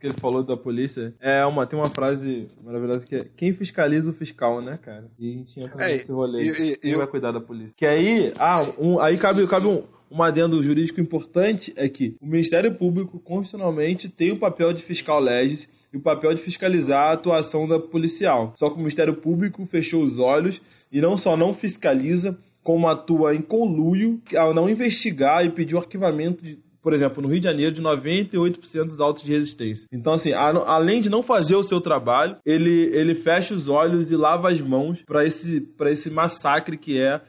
que ele falou da polícia. É uma tem uma frase maravilhosa que é quem fiscaliza o fiscal, né, cara? E a gente entra é, nesse rolê. E, e, quem eu... vai cuidar da polícia? Que aí, ah, um, aí cabe, cabe um um adendo jurídico importante é que o Ministério Público constitucionalmente tem o papel de fiscal legis e o papel de fiscalizar a atuação da policial. Só que o Ministério Público fechou os olhos e não só não fiscaliza, como atua em conluio ao não investigar e pedir o arquivamento de, por exemplo, no Rio de Janeiro, de 98% dos autos de resistência. Então, assim, a, além de não fazer o seu trabalho, ele, ele fecha os olhos e lava as mãos para esse, esse massacre que é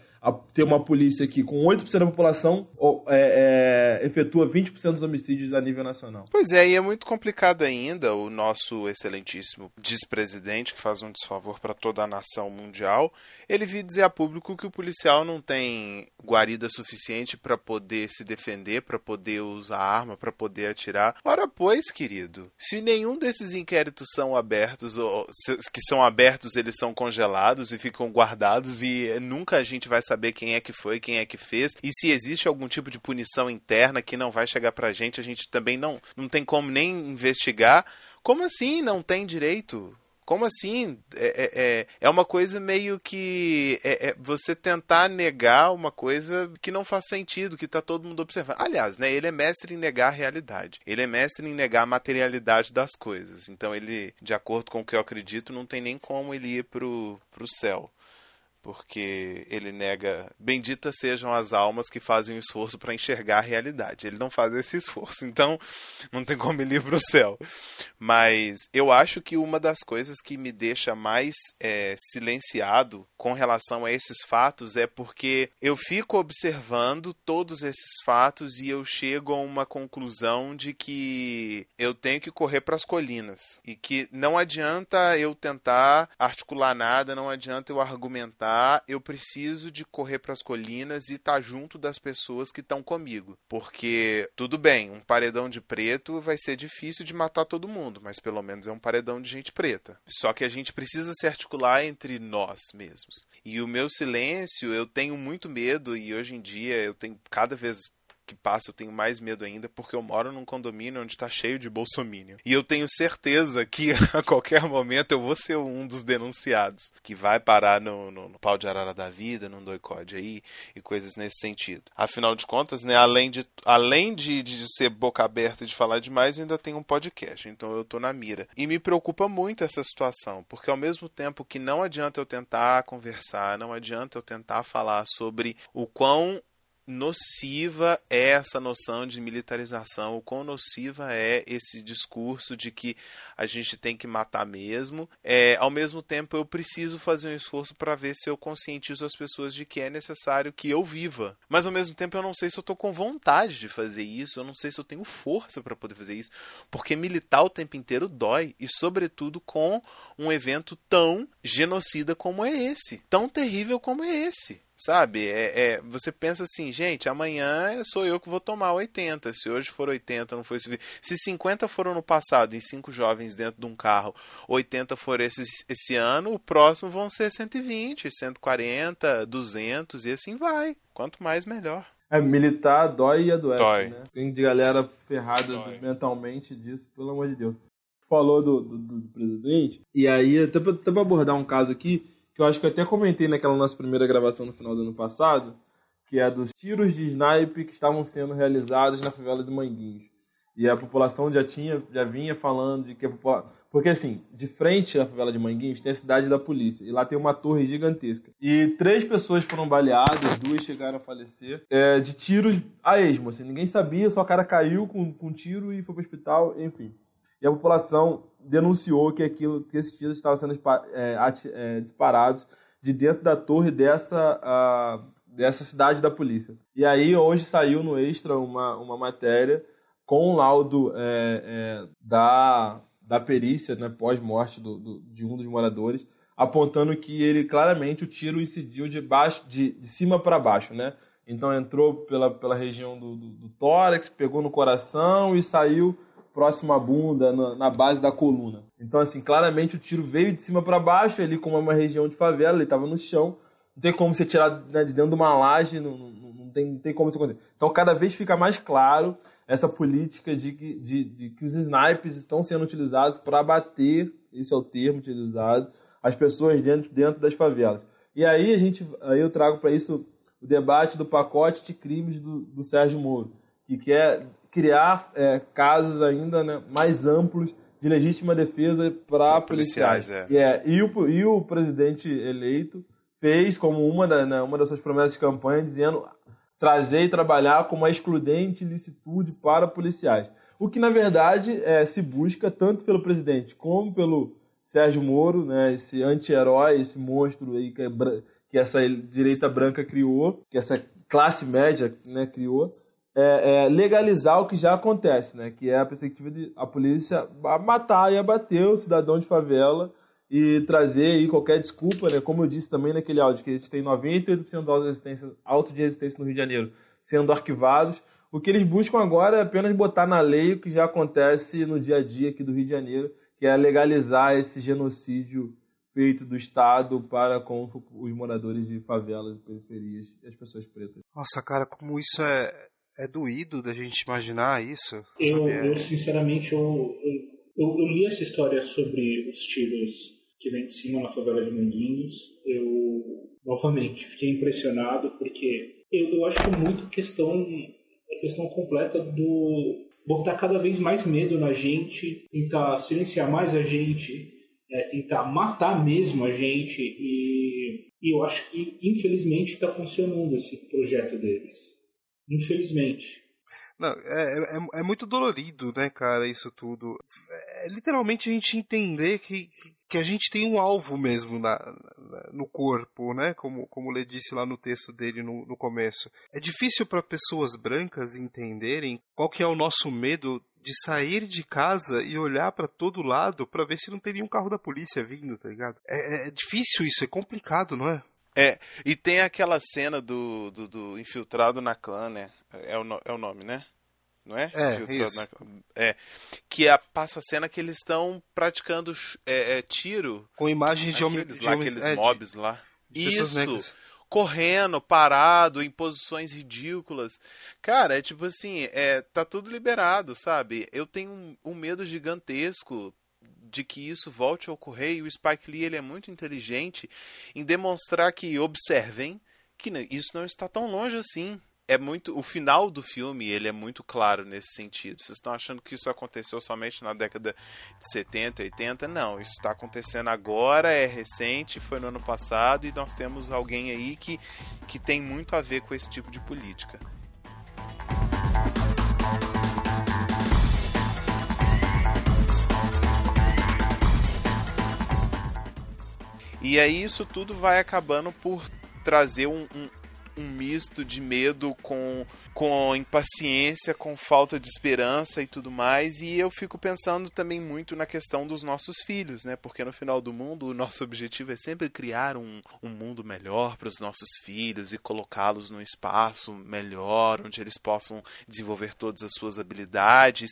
ter uma polícia que, com 8% da população, é, é, efetua 20% dos homicídios a nível nacional. Pois é, e é muito complicado ainda o nosso excelentíssimo vice-presidente, que faz um desfavor para toda a nação mundial, ele vir dizer a público que o policial não tem guarida suficiente para poder se defender, para poder usar arma, para poder atirar. Ora, pois, querido, se nenhum desses inquéritos são abertos, ou que são abertos, eles são congelados e ficam guardados e nunca a gente vai saber quem é que foi, quem é que fez, e se existe algum tipo de punição interna que não vai chegar pra gente, a gente também não, não tem como nem investigar. Como assim não tem direito? Como assim? É, é, é, é uma coisa meio que é, é, você tentar negar uma coisa que não faz sentido, que está todo mundo observando. Aliás, né, ele é mestre em negar a realidade. Ele é mestre em negar a materialidade das coisas. Então ele, de acordo com o que eu acredito, não tem nem como ele ir pro, pro céu porque ele nega benditas sejam as almas que fazem o esforço para enxergar a realidade. Ele não faz esse esforço, então não tem como ele ir para o céu. Mas eu acho que uma das coisas que me deixa mais é, silenciado com relação a esses fatos é porque eu fico observando todos esses fatos e eu chego a uma conclusão de que eu tenho que correr para as colinas e que não adianta eu tentar articular nada, não adianta eu argumentar eu preciso de correr para as colinas e estar tá junto das pessoas que estão comigo. Porque, tudo bem, um paredão de preto vai ser difícil de matar todo mundo, mas pelo menos é um paredão de gente preta. Só que a gente precisa se articular entre nós mesmos. E o meu silêncio, eu tenho muito medo, e hoje em dia eu tenho cada vez que passa, eu tenho mais medo ainda, porque eu moro num condomínio onde está cheio de bolsomínio. E eu tenho certeza que a qualquer momento eu vou ser um dos denunciados, que vai parar no, no, no pau de arara da vida, num doicode aí, e coisas nesse sentido. Afinal de contas, né, além de, além de, de ser boca aberta e de falar demais, eu ainda tenho um podcast, então eu tô na mira. E me preocupa muito essa situação, porque ao mesmo tempo que não adianta eu tentar conversar, não adianta eu tentar falar sobre o quão nociva é essa noção de militarização, o quão nociva é esse discurso de que a gente tem que matar mesmo. É, ao mesmo tempo, eu preciso fazer um esforço para ver se eu conscientizo as pessoas de que é necessário que eu viva. Mas ao mesmo tempo, eu não sei se eu estou com vontade de fazer isso, eu não sei se eu tenho força para poder fazer isso, porque militar o tempo inteiro dói, e sobretudo com um evento tão genocida como é esse, tão terrível como é esse. Sabe? É, é, você pensa assim, gente, amanhã sou eu que vou tomar 80. Se hoje for 80, não foi Se 50 foram no passado, em cinco jovens dentro de um carro, 80 for esse, esse ano, o próximo vão ser 120, 140, 200 e assim vai. Quanto mais, melhor. É, militar dói e adoece, dói. né? Tem de galera ferrada dói. mentalmente disso, pelo amor de Deus. Falou do, do, do presidente, e aí, até pra, até pra abordar um caso aqui, que eu acho que eu até comentei naquela nossa primeira gravação no final do ano passado, que é dos tiros de snipe que estavam sendo realizados na favela de Manguinhos. E a população já tinha, já vinha falando de que a população... Porque assim, de frente à favela de Manguinhos tem a cidade da polícia. E lá tem uma torre gigantesca. E três pessoas foram baleadas, duas chegaram a falecer, é, de tiros a esmo. Assim, ninguém sabia, só o cara caiu com, com um tiro e foi pro hospital, enfim. E a população denunciou que aquilo, que esses tiros estavam sendo é, é, disparados de dentro da torre dessa, a, dessa cidade da polícia. E aí hoje saiu no Extra uma, uma matéria com o laudo é, é, da, da perícia né, pós-morte do, do, de um dos moradores, apontando que ele claramente o tiro incidiu de, baixo, de, de cima para baixo, né? Então entrou pela, pela região do, do, do tórax, pegou no coração e saiu próximo à bunda, na, na, base da coluna. Então, assim, claramente o tiro veio de cima para baixo, ali como é uma região de favela, ele estava no chão. Não tem como você tirar né, de dentro de uma laje, não, não, não, tem, não tem como isso acontecer. Então, cada vez fica mais claro essa política de que, de, de que os snipes estão sendo utilizados para abater, esse é o termo utilizado, as pessoas dentro, dentro das favelas. E aí a gente, aí eu trago para isso o debate do pacote de crimes do, do Sérgio Moro, que quer criar é, casos ainda né, mais amplos de legítima defesa para policiais. policiais é. é. e, o, e o presidente eleito fez como uma, da, né, uma das suas promessas de campanha dizendo trazer e trabalhar com uma excludente licitude para policiais. O que, na verdade, é, se busca tanto pelo presidente como pelo Sérgio Moro, né, esse anti-herói, esse monstro aí que, é, que essa direita branca criou, que essa classe média né, criou, é, é, legalizar o que já acontece, né? Que é a perspectiva de a polícia matar e abater o cidadão de favela e trazer aí qualquer desculpa, né? Como eu disse também naquele áudio, que a gente tem 98% de de resistência, auto de resistência no Rio de Janeiro sendo arquivados. O que eles buscam agora é apenas botar na lei o que já acontece no dia a dia aqui do Rio de Janeiro, que é legalizar esse genocídio feito do Estado para com os moradores de favelas periferias e as pessoas pretas. Nossa, cara, como isso é, é doído da gente imaginar isso. Eu, é... eu sinceramente, eu, eu, eu, li essa história sobre os tiros que vem de cima na favela de Manguinhos. Eu, novamente, fiquei impressionado porque eu, eu acho que é muito questão, a questão completa do botar cada vez mais medo na gente, tentar silenciar mais a gente, é, tentar matar mesmo a gente e, e eu acho que infelizmente está funcionando esse projeto deles. Infelizmente. Não, é, é, é, muito dolorido, né, cara, isso tudo. É literalmente a gente entender que, que a gente tem um alvo mesmo na, na no corpo, né, como, como Lê disse lá no texto dele no, no começo. É difícil para pessoas brancas entenderem qual que é o nosso medo de sair de casa e olhar para todo lado para ver se não tem nenhum carro da polícia vindo, tá ligado? É, é, é difícil isso, é complicado, não é? É, e tem aquela cena do, do, do infiltrado na clã, né? É o, é o nome, né? Não é? É, isso. Na, é. Que a, passa a cena que eles estão praticando é, é, tiro. Com imagens de homens. Lá, aqueles é, mobs de, lá. De isso. Negras correndo, parado, em posições ridículas. Cara, é tipo assim, é, tá tudo liberado, sabe? Eu tenho um, um medo gigantesco de que isso volte a ocorrer e o Spike Lee ele é muito inteligente em demonstrar que observem que isso não está tão longe assim. É muito o final do filme ele é muito claro nesse sentido. Vocês estão achando que isso aconteceu somente na década de 70 80 não isso está acontecendo agora é recente foi no ano passado e nós temos alguém aí que que tem muito a ver com esse tipo de política e aí isso tudo vai acabando por trazer um, um um misto de medo com, com impaciência, com falta de esperança e tudo mais. E eu fico pensando também muito na questão dos nossos filhos, né? Porque no final do mundo o nosso objetivo é sempre criar um, um mundo melhor para os nossos filhos e colocá-los num espaço melhor, onde eles possam desenvolver todas as suas habilidades.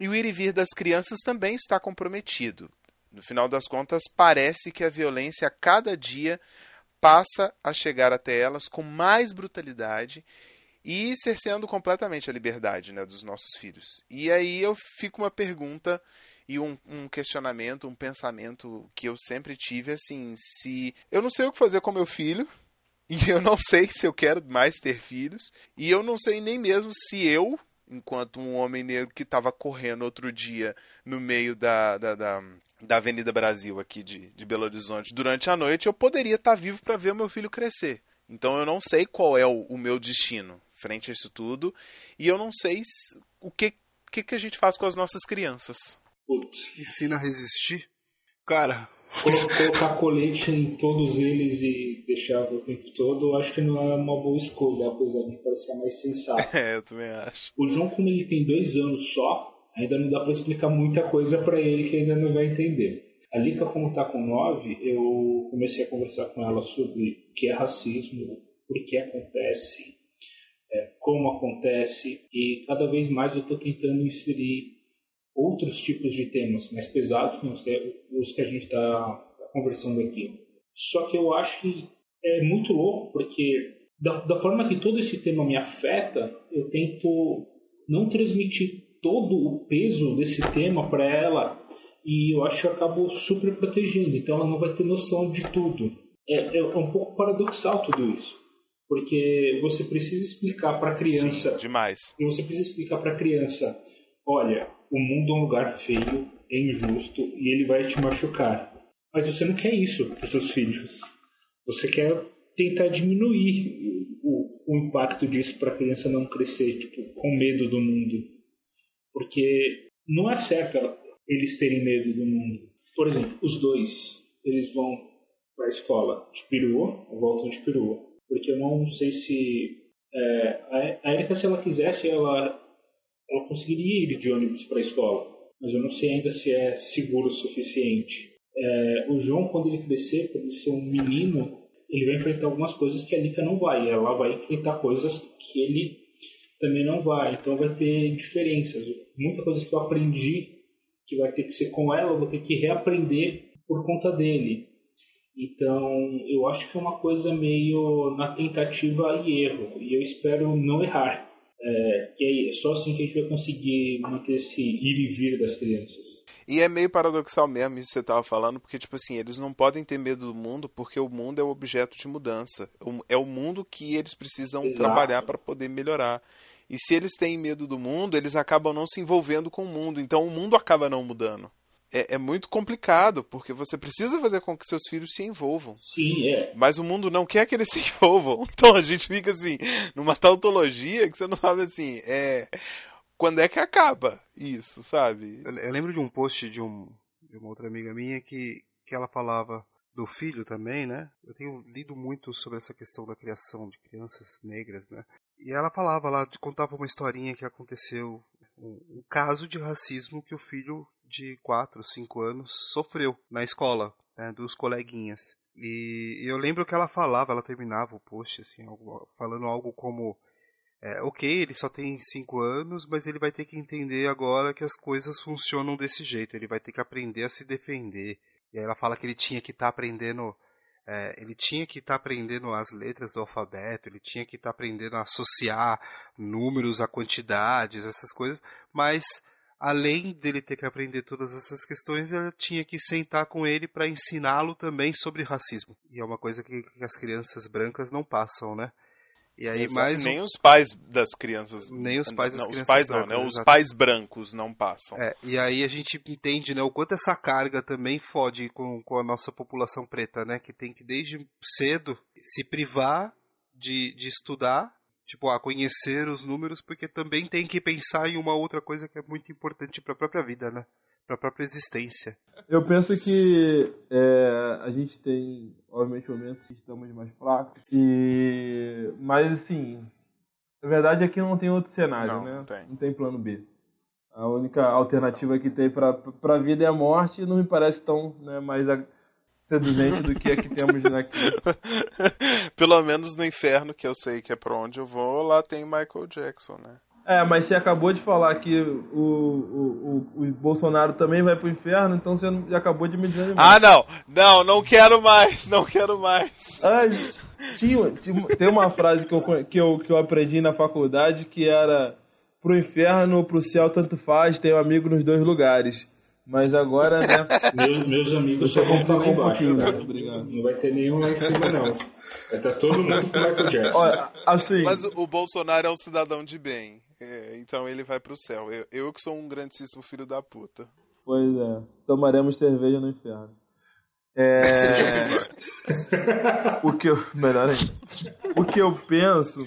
E o ir e vir das crianças também está comprometido. No final das contas, parece que a violência a cada dia passa a chegar até elas com mais brutalidade e cerceando completamente a liberdade né, dos nossos filhos. E aí eu fico uma pergunta e um, um, questionamento, um pensamento que eu sempre tive assim, se eu não sei o que fazer com meu filho e eu não sei se eu quero mais ter filhos e eu não sei nem mesmo se eu enquanto um homem negro que estava correndo outro dia no meio da, da, da, da Avenida Brasil aqui de, de Belo Horizonte durante a noite, eu poderia estar tá vivo para ver o meu filho crescer. Então eu não sei qual é o, o, meu destino frente a isso tudo e eu não sei o que, que, que a gente faz com as nossas crianças. Putz. Ensina a resistir? Cara, Colocar colete em todos eles e deixar o tempo todo, eu acho que não é uma boa escolha, apesar de parecer mais sensato. É, eu também acho. O João, como ele tem dois anos só, ainda não dá para explicar muita coisa para ele que ainda não vai entender. A Lika, como está com nove, eu comecei a conversar com ela sobre o que é racismo, por que acontece, é, como acontece, e cada vez mais eu estou tentando inserir outros tipos de temas mais pesados, como os que, os que a gente está conversando aqui. Só que eu acho que é muito louco, porque da, da forma que todo esse tema me afeta, eu tento não transmitir todo o peso desse tema para ela e eu acho que eu acabo super protegendo, então ela não vai ter noção de tudo. É, é um pouco paradoxal tudo isso, porque você precisa explicar para a criança. Sim, demais. Você precisa explicar para a criança: olha, o mundo é um lugar feio, é injusto e ele vai te machucar. Mas você não quer isso para seus filhos. Você quer tentar diminuir o, o impacto disso para a criança não crescer tipo, com medo do mundo. Porque não é certo eles terem medo do mundo. Por exemplo, os dois, eles vão para a escola de perua, voltam de perua. Porque eu não sei se... É, a Erika, se ela quisesse, ela ela conseguiria ir de ônibus para a escola, mas eu não sei ainda se é seguro o suficiente. É, o João, quando ele crescer, quando ele ser um menino, ele vai enfrentar algumas coisas que a Lika não vai. Ela vai enfrentar coisas que ele também não vai. Então vai ter diferenças. Muita coisa que eu aprendi que vai ter que ser com ela, eu vou ter que reaprender por conta dele. Então, eu acho que é uma coisa meio na tentativa e erro, e eu espero não errar. É, que é só assim que a gente vai conseguir manter esse ir e vir das crianças. E é meio paradoxal mesmo isso que você estava falando, porque, tipo assim, eles não podem ter medo do mundo porque o mundo é o objeto de mudança. É o mundo que eles precisam Exato. trabalhar para poder melhorar. E se eles têm medo do mundo, eles acabam não se envolvendo com o mundo. Então o mundo acaba não mudando é, é, muito complicado, porque você precisa fazer com que seus filhos se envolvam. Sim, é. Mas o mundo não quer que eles se envolvam. Então a gente fica assim, numa tautologia que você não sabe assim, é. Quando é que acaba isso, sabe? Eu, eu lembro de um post de, um, de uma outra amiga minha que, que ela falava do filho também, né? Eu tenho lido muito sobre essa questão da criação de crianças negras, né? E ela falava lá, contava uma historinha que aconteceu, um, um caso de racismo que o filho de 4, 5 anos sofreu na escola, né, dos coleguinhas. E eu lembro que ela falava, ela terminava o post assim, falando algo como é, ok, ele só tem 5 anos, mas ele vai ter que entender agora que as coisas funcionam desse jeito, ele vai ter que aprender a se defender. E aí ela fala que ele tinha que estar tá aprendendo é, ele tinha que estar tá aprendendo as letras do alfabeto, ele tinha que estar tá aprendendo a associar números a quantidades, essas coisas, mas além dele ter que aprender todas essas questões, ela tinha que sentar com ele para ensiná-lo também sobre racismo. E é uma coisa que, que, as crianças brancas não passam, né? E aí mais nem um... os pais das crianças, nem os pais das não, crianças os pais brancas, não, né? Os pais brancos não passam. É, e aí a gente entende, né, o quanto essa carga também fode com, com a nossa população preta, né, que tem que desde cedo se privar de, de estudar tipo, a conhecer os números, porque também tem que pensar em uma outra coisa que é muito importante para a própria vida, né? Para a própria existência. Eu penso que é, a gente tem, obviamente, momentos que estamos mais fracos, e... mas assim, a verdade é que não tem outro cenário, não, né? Não tem. não tem plano B. A única alternativa que tem para a vida é a morte e não me parece tão né, mais seduzente do que a que temos aqui. Pelo menos no inferno, que eu sei que é pra onde eu vou, lá tem Michael Jackson, né? É, mas você acabou de falar que o, o, o, o Bolsonaro também vai pro inferno, então você acabou de me dizer. Ah, não! Não, não quero mais! Não quero mais! Ah, tinha, tinha, tem uma frase que eu, que, eu, que eu aprendi na faculdade que era pro inferno ou pro céu tanto faz, tenho amigo nos dois lugares. Mas agora, né? meus, meus amigos só vão estar lá embaixo, um cara. Não vai ter nenhum lá em cima, não. Vai estar todo mundo com o Michael Jackson. Olha, assim... Mas o Bolsonaro é um cidadão de bem. É, então ele vai pro céu. Eu, eu que sou um grandíssimo filho da puta. Pois é. Tomaremos cerveja no inferno. É... o que eu... Melhor ainda. O que eu penso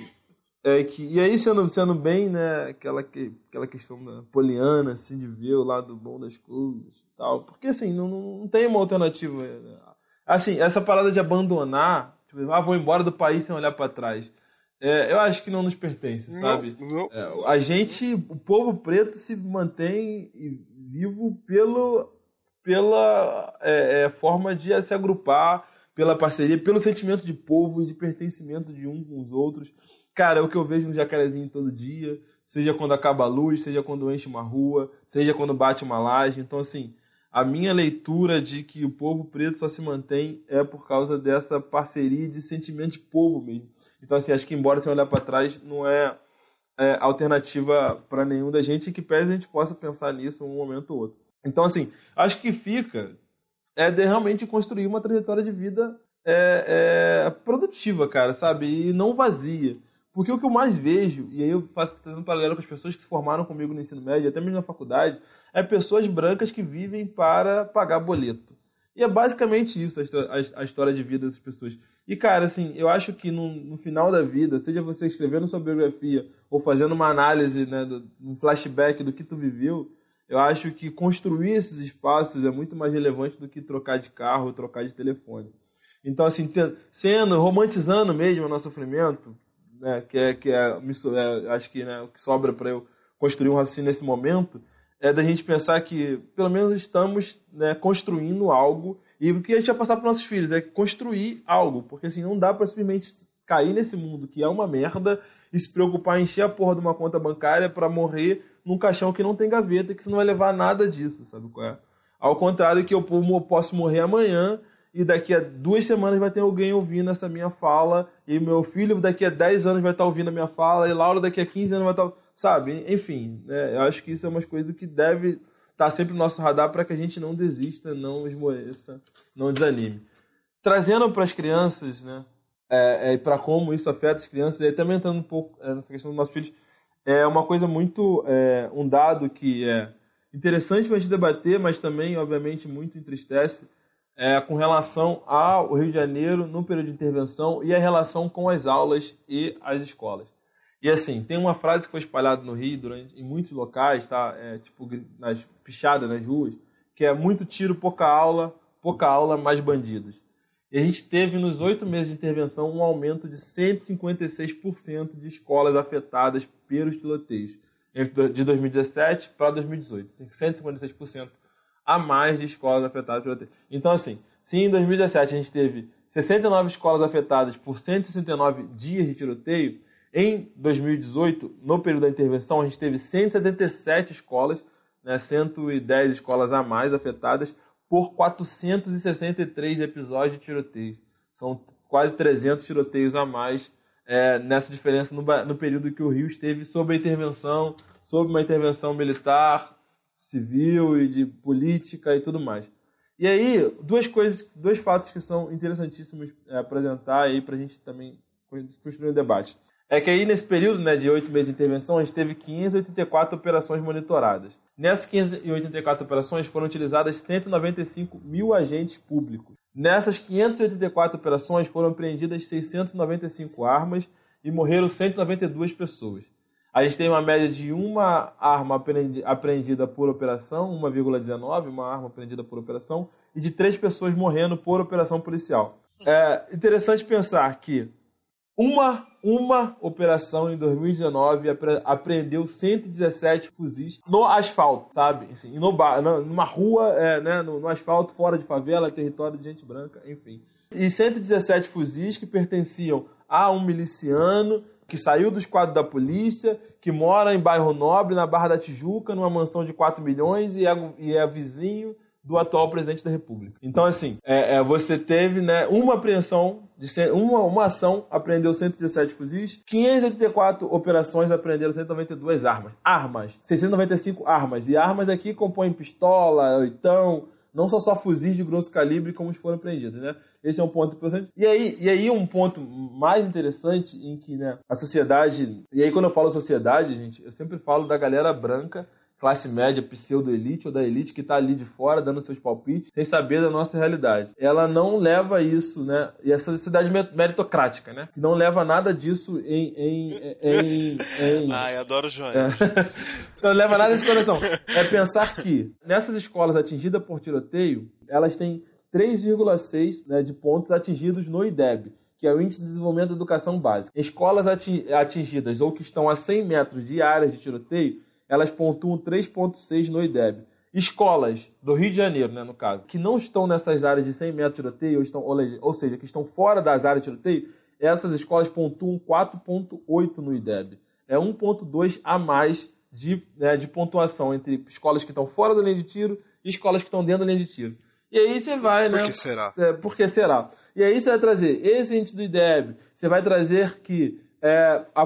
é que, e aí, sendo, sendo bem, né, aquela, que, aquela questão da poliana, assim, de ver o lado bom das coisas tal. Porque, assim, não, não tem uma alternativa. Né? Assim, essa parada de abandonar, tipo, ah, vou embora do país sem olhar para trás. É, eu acho que não nos pertence, sabe? Não, não. É, a gente, o povo preto se mantém vivo pelo, pela é, é forma de se agrupar, pela parceria, pelo sentimento de povo e de pertencimento de um com os outros. Cara, é o que eu vejo no Jacarezinho todo dia, seja quando acaba a luz, seja quando enche uma rua, seja quando bate uma laje. Então, assim, a minha leitura de que o povo preto só se mantém é por causa dessa parceria de sentimento de povo mesmo. Então, assim, acho que embora você olhar para trás, não é, é alternativa para nenhum da gente que pese a gente possa pensar nisso um momento ou outro. Então, assim, acho que fica é de realmente construir uma trajetória de vida é, é, produtiva, cara, sabe? E não vazia. Porque o que eu mais vejo, e aí eu faço um paralelo com as pessoas que se formaram comigo no ensino médio, até mesmo na faculdade, é pessoas brancas que vivem para pagar boleto. E é basicamente isso a história de vida dessas pessoas. E, cara, assim, eu acho que no, no, final da vida, seja você escrevendo sua biografia ou fazendo uma análise, né, do, um flashback do que tu viveu, eu acho que construir esses espaços é muito mais relevante do que trocar de carro ou trocar de telefone. Então, assim, sendo, romantizando mesmo o nosso sofrimento, né, que é, que é, é acho que né, o que sobra para eu construir um raciocínio nesse momento, é da gente pensar que pelo menos estamos né, construindo algo e o que a gente vai passar para nossos filhos é construir algo, porque assim não dá para simplesmente cair nesse mundo que é uma merda e se preocupar em encher a porra de uma conta bancária para morrer num caixão que não tem gaveta, que você não vai levar nada disso, sabe qual é? Ao contrário que eu posso morrer amanhã e daqui a duas semanas vai ter alguém ouvindo essa minha fala, e meu filho daqui a 10 anos vai estar ouvindo a minha fala, e Laura daqui a 15 anos vai estar. Sabe? Enfim, né? eu acho que isso é uma coisa que deve estar sempre no nosso radar para que a gente não desista, não esmoreça, não desanime. Trazendo para as crianças, né? É, é, para como isso afeta as crianças, e também entrando um pouco é, nessa questão dos nossos filhos, é uma coisa muito. É, um dado que é interessante para a gente debater, mas também, obviamente, muito entristece é, com relação ao Rio de Janeiro no período de intervenção e a relação com as aulas e as escolas. E assim, tem uma frase que foi espalhada no Rio durante, em muitos locais, tá? É, tipo nas pichadas nas ruas, que é muito tiro, pouca aula, pouca aula, mais bandidos. E a gente teve nos oito meses de intervenção um aumento de 156% de escolas afetadas pelos piloteios de 2017 para 2018. 156% a mais de escolas afetadas pelo tiroteio. Então, assim, se em 2017 a gente teve 69 escolas afetadas por 169 dias de tiroteio, em 2018, no período da intervenção, a gente teve 177 escolas, né, 110 escolas a mais afetadas por 463 episódios de tiroteio. São quase 300 tiroteios a mais é, nessa diferença no, no período que o Rio esteve sob a intervenção, sob uma intervenção militar, civil e de política e tudo mais. E aí, duas coisas, dois fatos que são interessantíssimos é, apresentar aí para a gente também construir um debate. É que aí, nesse período né, de oito meses de intervenção, a gente teve 584 operações monitoradas. Nessas 584 operações foram utilizadas 195 mil agentes públicos. Nessas 584 operações foram apreendidas 695 armas e morreram 192 pessoas. A gente tem uma média de uma arma apreendida por operação, 1,19, uma arma apreendida por operação, e de três pessoas morrendo por operação policial. É interessante pensar que uma, uma operação em 2019 apreendeu 117 fuzis no asfalto, sabe? Assim, no, numa rua, é, né, no, no asfalto, fora de favela, território de gente branca, enfim. E 117 fuzis que pertenciam a um miliciano que saiu dos quadros da polícia, que mora em bairro nobre, na Barra da Tijuca, numa mansão de 4 milhões e é, e é vizinho do atual presidente da República. Então, assim, é, é, você teve né, uma apreensão, de uma, uma ação apreendeu 117 fuzis, 584 operações apreenderam 192 armas. Armas. 695 armas. E armas aqui compõem pistola, oitão, não são só fuzis de grosso calibre como foram apreendidos, né? Esse é um ponto importante. E aí, e aí um ponto mais interessante em que né, a sociedade. E aí, quando eu falo sociedade, gente, eu sempre falo da galera branca classe média, pseudo-elite ou da elite que está ali de fora dando seus palpites, sem saber da nossa realidade. Ela não leva isso, né? E essa sociedade meritocrática, né? Que não leva nada disso em. em, em, em... Ai, adoro João. É. não leva nada nesse coração. É pensar que nessas escolas atingidas por tiroteio, elas têm 3,6 né, de pontos atingidos no IDEB, que é o Índice de Desenvolvimento da Educação Básica. Escolas atingidas ou que estão a 100 metros de áreas de tiroteio, elas pontuam 3,6 no IDEB. Escolas do Rio de Janeiro, né, no caso, que não estão nessas áreas de 100 metros de tiroteio, ou, estão, ou seja, que estão fora das áreas de tiroteio, essas escolas pontuam 4,8 no IDEB. É 1,2 a mais de, né, de pontuação entre escolas que estão fora da linha de tiro e escolas que estão dentro da linha de tiro. E aí você vai, Por né? Por que será? Por que será? E aí você vai trazer esse índice do IDEB, você vai trazer que é, a,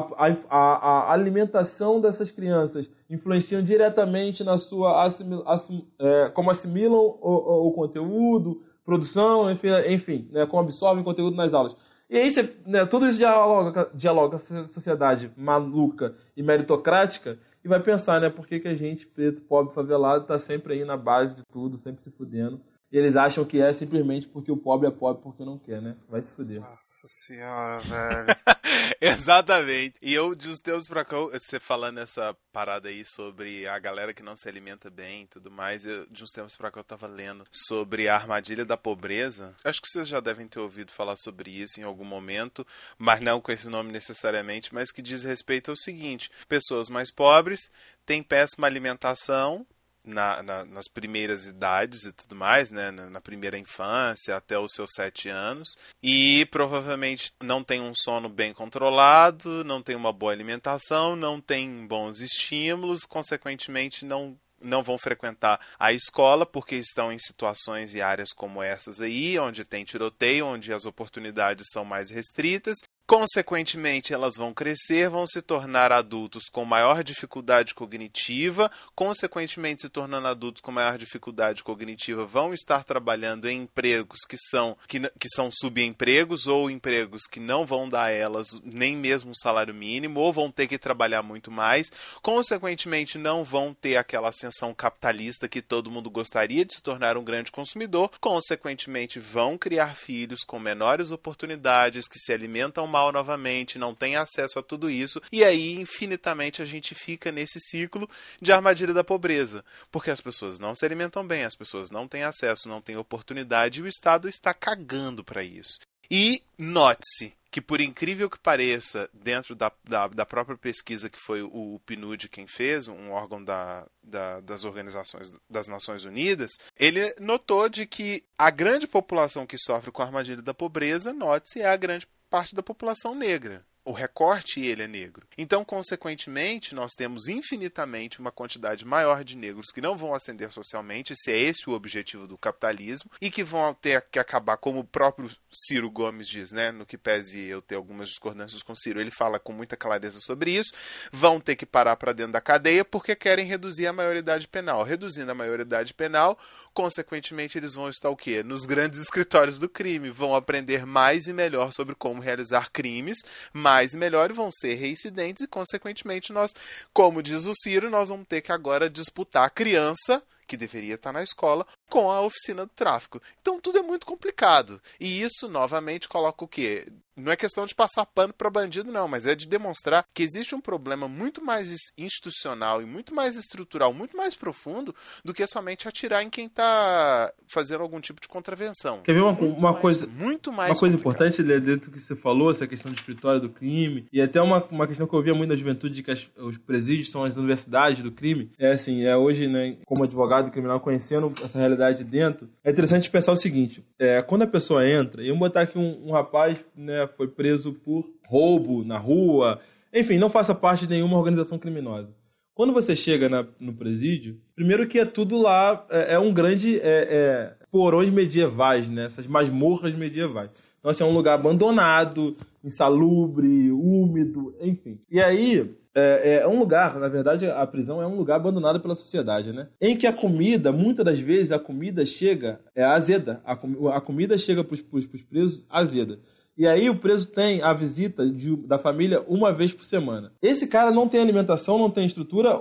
a, a, alimentação dessas crianças influenciam diretamente na sua assimil, assim, é, como assimilam o, o, o, conteúdo, produção, enfim, enfim né, como absorvem conteúdo nas aulas. E aí você, né, tudo isso dialoga, dialoga com a sociedade maluca e meritocrática e vai pensar, né, por que, que a gente, preto, pobre, favelado, está sempre aí na base de tudo, sempre se fudendo eles acham que é simplesmente porque o pobre é pobre porque não quer, né? Vai se fuder. Nossa senhora, velho. Exatamente. E eu, de uns tempos pra cá, você falando essa parada aí sobre a galera que não se alimenta bem e tudo mais, eu, de uns tempos pra cá eu tava lendo sobre a armadilha da pobreza. Acho que vocês já devem ter ouvido falar sobre isso em algum momento, mas não com esse nome necessariamente, mas que diz respeito ao seguinte: pessoas mais pobres têm péssima alimentação na, na, nas primeiras idades e tudo mais, né? Na, na, primeira infância até os seus sete anos. E provavelmente não tem um sono bem controlado, não tem uma boa alimentação, não tem bons estímulos, consequentemente não não vão frequentar a escola porque estão em situações e áreas como essas aí, onde tem tiroteio, onde as oportunidades são mais restritas Consequentemente, elas vão crescer, vão se tornar adultos com maior dificuldade cognitiva, consequentemente, se tornando adultos com maior dificuldade cognitiva, vão estar trabalhando em empregos que são, que, que são subempregos ou empregos que não vão dar a elas nem mesmo um salário mínimo, ou vão ter que trabalhar muito mais, consequentemente, não vão ter aquela ascensão capitalista que todo mundo gostaria de se tornar um grande consumidor, consequentemente, vão criar filhos com menores oportunidades, que se alimentam mal novamente, não tem acesso a tudo isso, e aí infinitamente a gente fica nesse ciclo de armadilha da pobreza, porque as pessoas não se alimentam bem, as pessoas não têm acesso, não têm oportunidade e o Estado está cagando para isso. E note-se que, por incrível que pareça, dentro da, da, da, própria pesquisa que foi o PNUD quem fez, um órgão da, da, das organizações das Nações Unidas, ele notou de que a grande população que sofre com a armadilha da pobreza, note-se, é a grande parte da população negra o recorte ele é negro. Então, consequentemente, nós temos infinitamente uma quantidade maior de negros que não vão ascender socialmente, se é esse o objetivo do capitalismo, e que vão ter que acabar, como o próprio Ciro Gomes diz, né, no que pese eu ter algumas discordâncias com Ciro, ele fala com muita clareza sobre isso, vão ter que parar para dentro da cadeia porque querem reduzir a maioridade penal. Reduzindo a maioridade penal, consequentemente eles vão estar o quê? Nos grandes escritórios do crime, vão aprender mais e melhor sobre como realizar crimes, mais e melhor e vão ser reincidentes e consequentemente nós, como diz o Ciro, nós vamos ter que agora disputar a criança que deveria estar na escola, com a oficina do tráfico. Então tudo é muito complicado. E isso, novamente, coloca o quê? Não é questão de passar pano para bandido, não, mas é de demonstrar que existe um problema muito mais institucional e muito mais estrutural, muito mais profundo do que somente atirar em quem está fazendo algum tipo de contravenção. Quer ver uma, uma mais, coisa muito mais uma coisa complicado. importante dentro do que você falou, essa questão do escritório do crime e até uma, uma questão que eu via muito na juventude de que as, os presídios são as universidades do crime. É assim, é hoje, né, como advogado criminal conhecendo essa realidade dentro, é interessante pensar o seguinte: é, quando a pessoa entra, e eu vou botar aqui um, um rapaz, né foi preso por roubo na rua, enfim, não faça parte de nenhuma organização criminosa. Quando você chega na, no presídio, primeiro que é tudo lá, é, é um grande é, é, porões medievais, né? essas masmorras medievais. Então, assim, é um lugar abandonado, insalubre, úmido, enfim. E aí, é, é, um lugar, na verdade, a prisão é um lugar abandonado pela sociedade, né? Em que a comida, muitas das vezes, a comida chega é azeda. A, com, a comida chega para os presos azeda. E aí o preso tem a visita de, da família uma vez por semana. Esse cara não tem alimentação, não tem estrutura,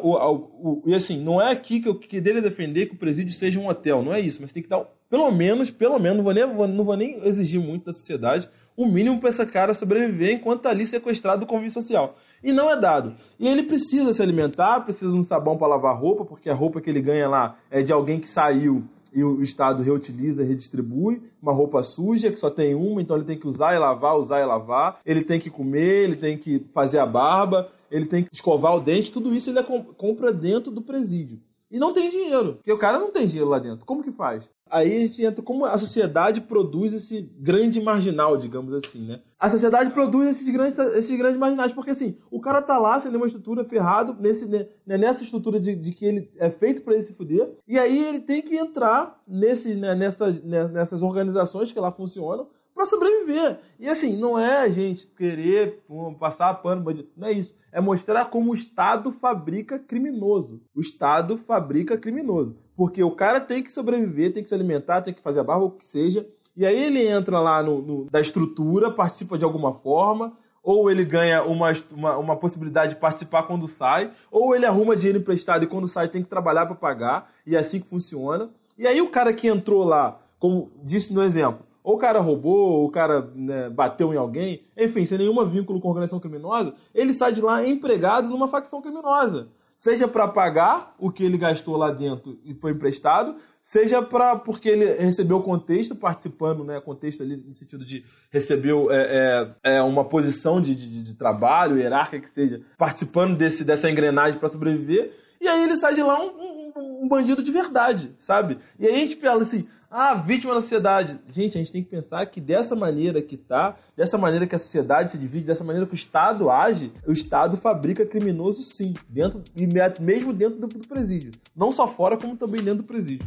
e assim, não é aqui que eu que dele defender que o presídio seja um hotel, não é isso, mas tem que dar, pelo menos, pelo menos, não vou nem, não vou nem exigir muito da sociedade, o mínimo para esse cara sobreviver enquanto está ali sequestrado do convívio social. E não é dado. E ele precisa se alimentar, precisa de um sabão para lavar roupa, porque a roupa que ele ganha lá é de alguém que saiu e o Estado reutiliza e redistribui uma roupa suja que só tem uma, então ele tem que usar e lavar, usar e lavar. Ele tem que comer, ele tem que fazer a barba, ele tem que escovar o dente. Tudo isso ele compra dentro do presídio. E não tem dinheiro, porque o cara não tem dinheiro lá dentro. Como que faz? Aí a gente entra como a sociedade produz esse grande marginal, digamos assim, né? A sociedade produz esses grandes, esses grandes marginais, porque assim, o cara tá lá sem nenhuma estrutura, ferrado, nesse, né, nessa estrutura de, de, que ele é feito para ele se fuder, e aí ele tem que entrar nesse, né, nessa, né, nessas organizações que lá funcionam para sobreviver. E assim, não é a gente querer passar pano bandido, não é isso. É mostrar como o Estado fabrica criminoso. O Estado fabrica criminoso. Porque o cara tem que sobreviver, tem que se alimentar, tem que fazer a barba, o que seja. E aí ele entra lá no, no da estrutura, participa de alguma forma, ou ele ganha uma, uma, uma, possibilidade de participar quando sai, ou ele arruma dinheiro emprestado e quando sai tem que trabalhar para pagar, e é assim que funciona. E aí o cara que entrou lá, como disse no exemplo, ou o cara roubou, ou o cara né, bateu em alguém, enfim, sem nenhum vínculo com organização criminosa, ele sai de lá empregado numa facção criminosa. Seja para pagar o que ele gastou lá dentro e foi emprestado, seja para porque ele recebeu contexto, participando, né, contexto ali no sentido de recebeu é, é, é uma posição de, de, de, trabalho, hierárquica que seja, participando desse, dessa engrenagem para sobreviver, e aí ele sai de lá um, um, um, bandido de verdade, sabe? E aí a gente fala assim, Ah, vítima da sociedade. Gente, a gente tem que pensar que dessa maneira que tá, dessa maneira que a sociedade se divide, dessa maneira que o Estado age, o Estado fabrica criminoso sim, dentro e mesmo dentro do, do presídio. Não só fora, como também dentro do presídio.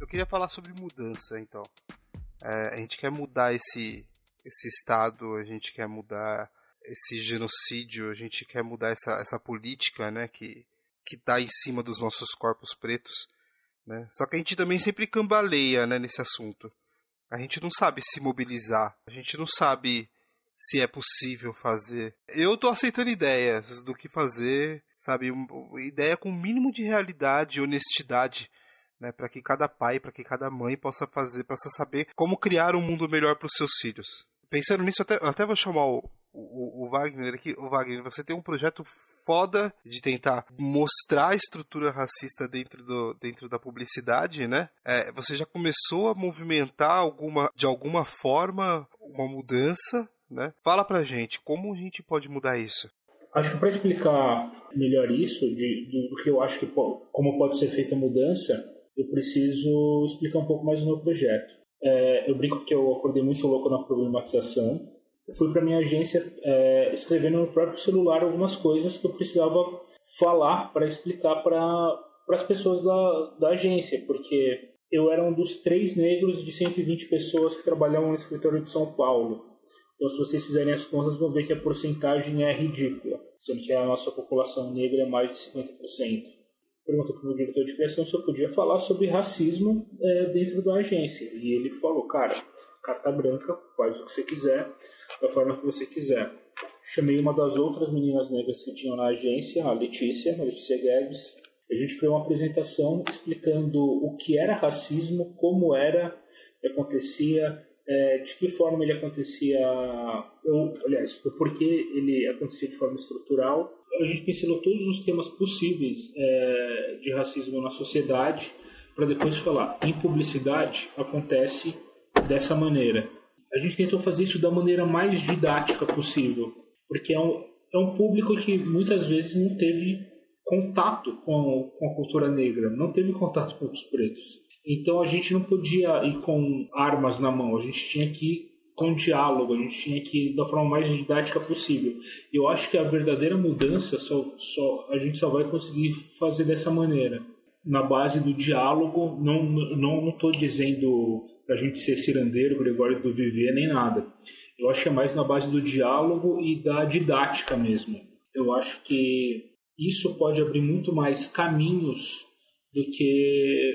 Eu queria falar sobre mudança, então. É, a gente quer mudar esse, esse estado, a gente quer mudar esse genocídio, a gente quer mudar essa, essa política, né, que que está em cima dos nossos corpos pretos, né? Só que a gente também sempre cambaleia, né, nesse assunto. A gente não sabe se mobilizar, a gente não sabe se é possível fazer. Eu tô aceitando ideias do que fazer, sabe, ideia com o mínimo de realidade e honestidade, né, para que cada pai, para que cada mãe possa fazer, possa saber como criar um mundo melhor para os seus filhos. Pensando nisso, até, até vou chamar o, o, o, Wagner aqui, o Wagner, você tem um projeto foda de tentar mostrar a estrutura racista dentro, do, dentro da publicidade, né? É, você já começou a movimentar alguma, de alguma forma uma mudança, né? Fala pra gente, como a gente pode mudar isso? Acho que para explicar melhor isso, de, do que eu acho que como pode ser feita a mudança, eu preciso explicar um pouco mais o meu projeto. É, eu brinco que eu acordei muito louco na problematização fui para minha agência é, escrevendo no próprio celular algumas coisas que eu precisava falar para explicar para as pessoas da, da agência, porque eu era um dos três negros de 120 pessoas que trabalhavam no escritório de São Paulo. Então, se vocês fizerem as contas, vão ver que a porcentagem é ridícula, sendo que a nossa população negra é mais de 50%. Perguntou para o meu diretor de criação se eu podia falar sobre racismo é, dentro da agência. E ele falou, cara, carta branca, faz o que você quiser, da forma que você quiser. Chamei uma das outras meninas negras que tinham na agência, a Letícia, a Letícia Guedes. A gente criou uma apresentação explicando o que era racismo, como era, que acontecia, é, de que forma ele acontecia, ou, aliás, o porquê ele acontecia de forma estrutural. A gente pincelou todos os temas possíveis é, de racismo na sociedade, para depois falar, em publicidade acontece dessa maneira a gente tentou fazer isso da maneira mais didática possível, porque é um, é um público que muitas vezes não teve contato com, com a cultura negra, não teve contato com os pretos. Então a gente não podia ir com armas na mão, a gente tinha que ir com diálogo, a gente tinha que ir da forma mais didática possível. Eu acho que a verdadeira mudança só, só a gente só vai conseguir fazer dessa maneira, na base do diálogo. Não não estou dizendo para a gente ser cirandeiro, Gregório do Vivier, nem nada. Eu acho que é mais na base do diálogo e da didática mesmo. Eu acho que isso pode abrir muito mais caminhos do que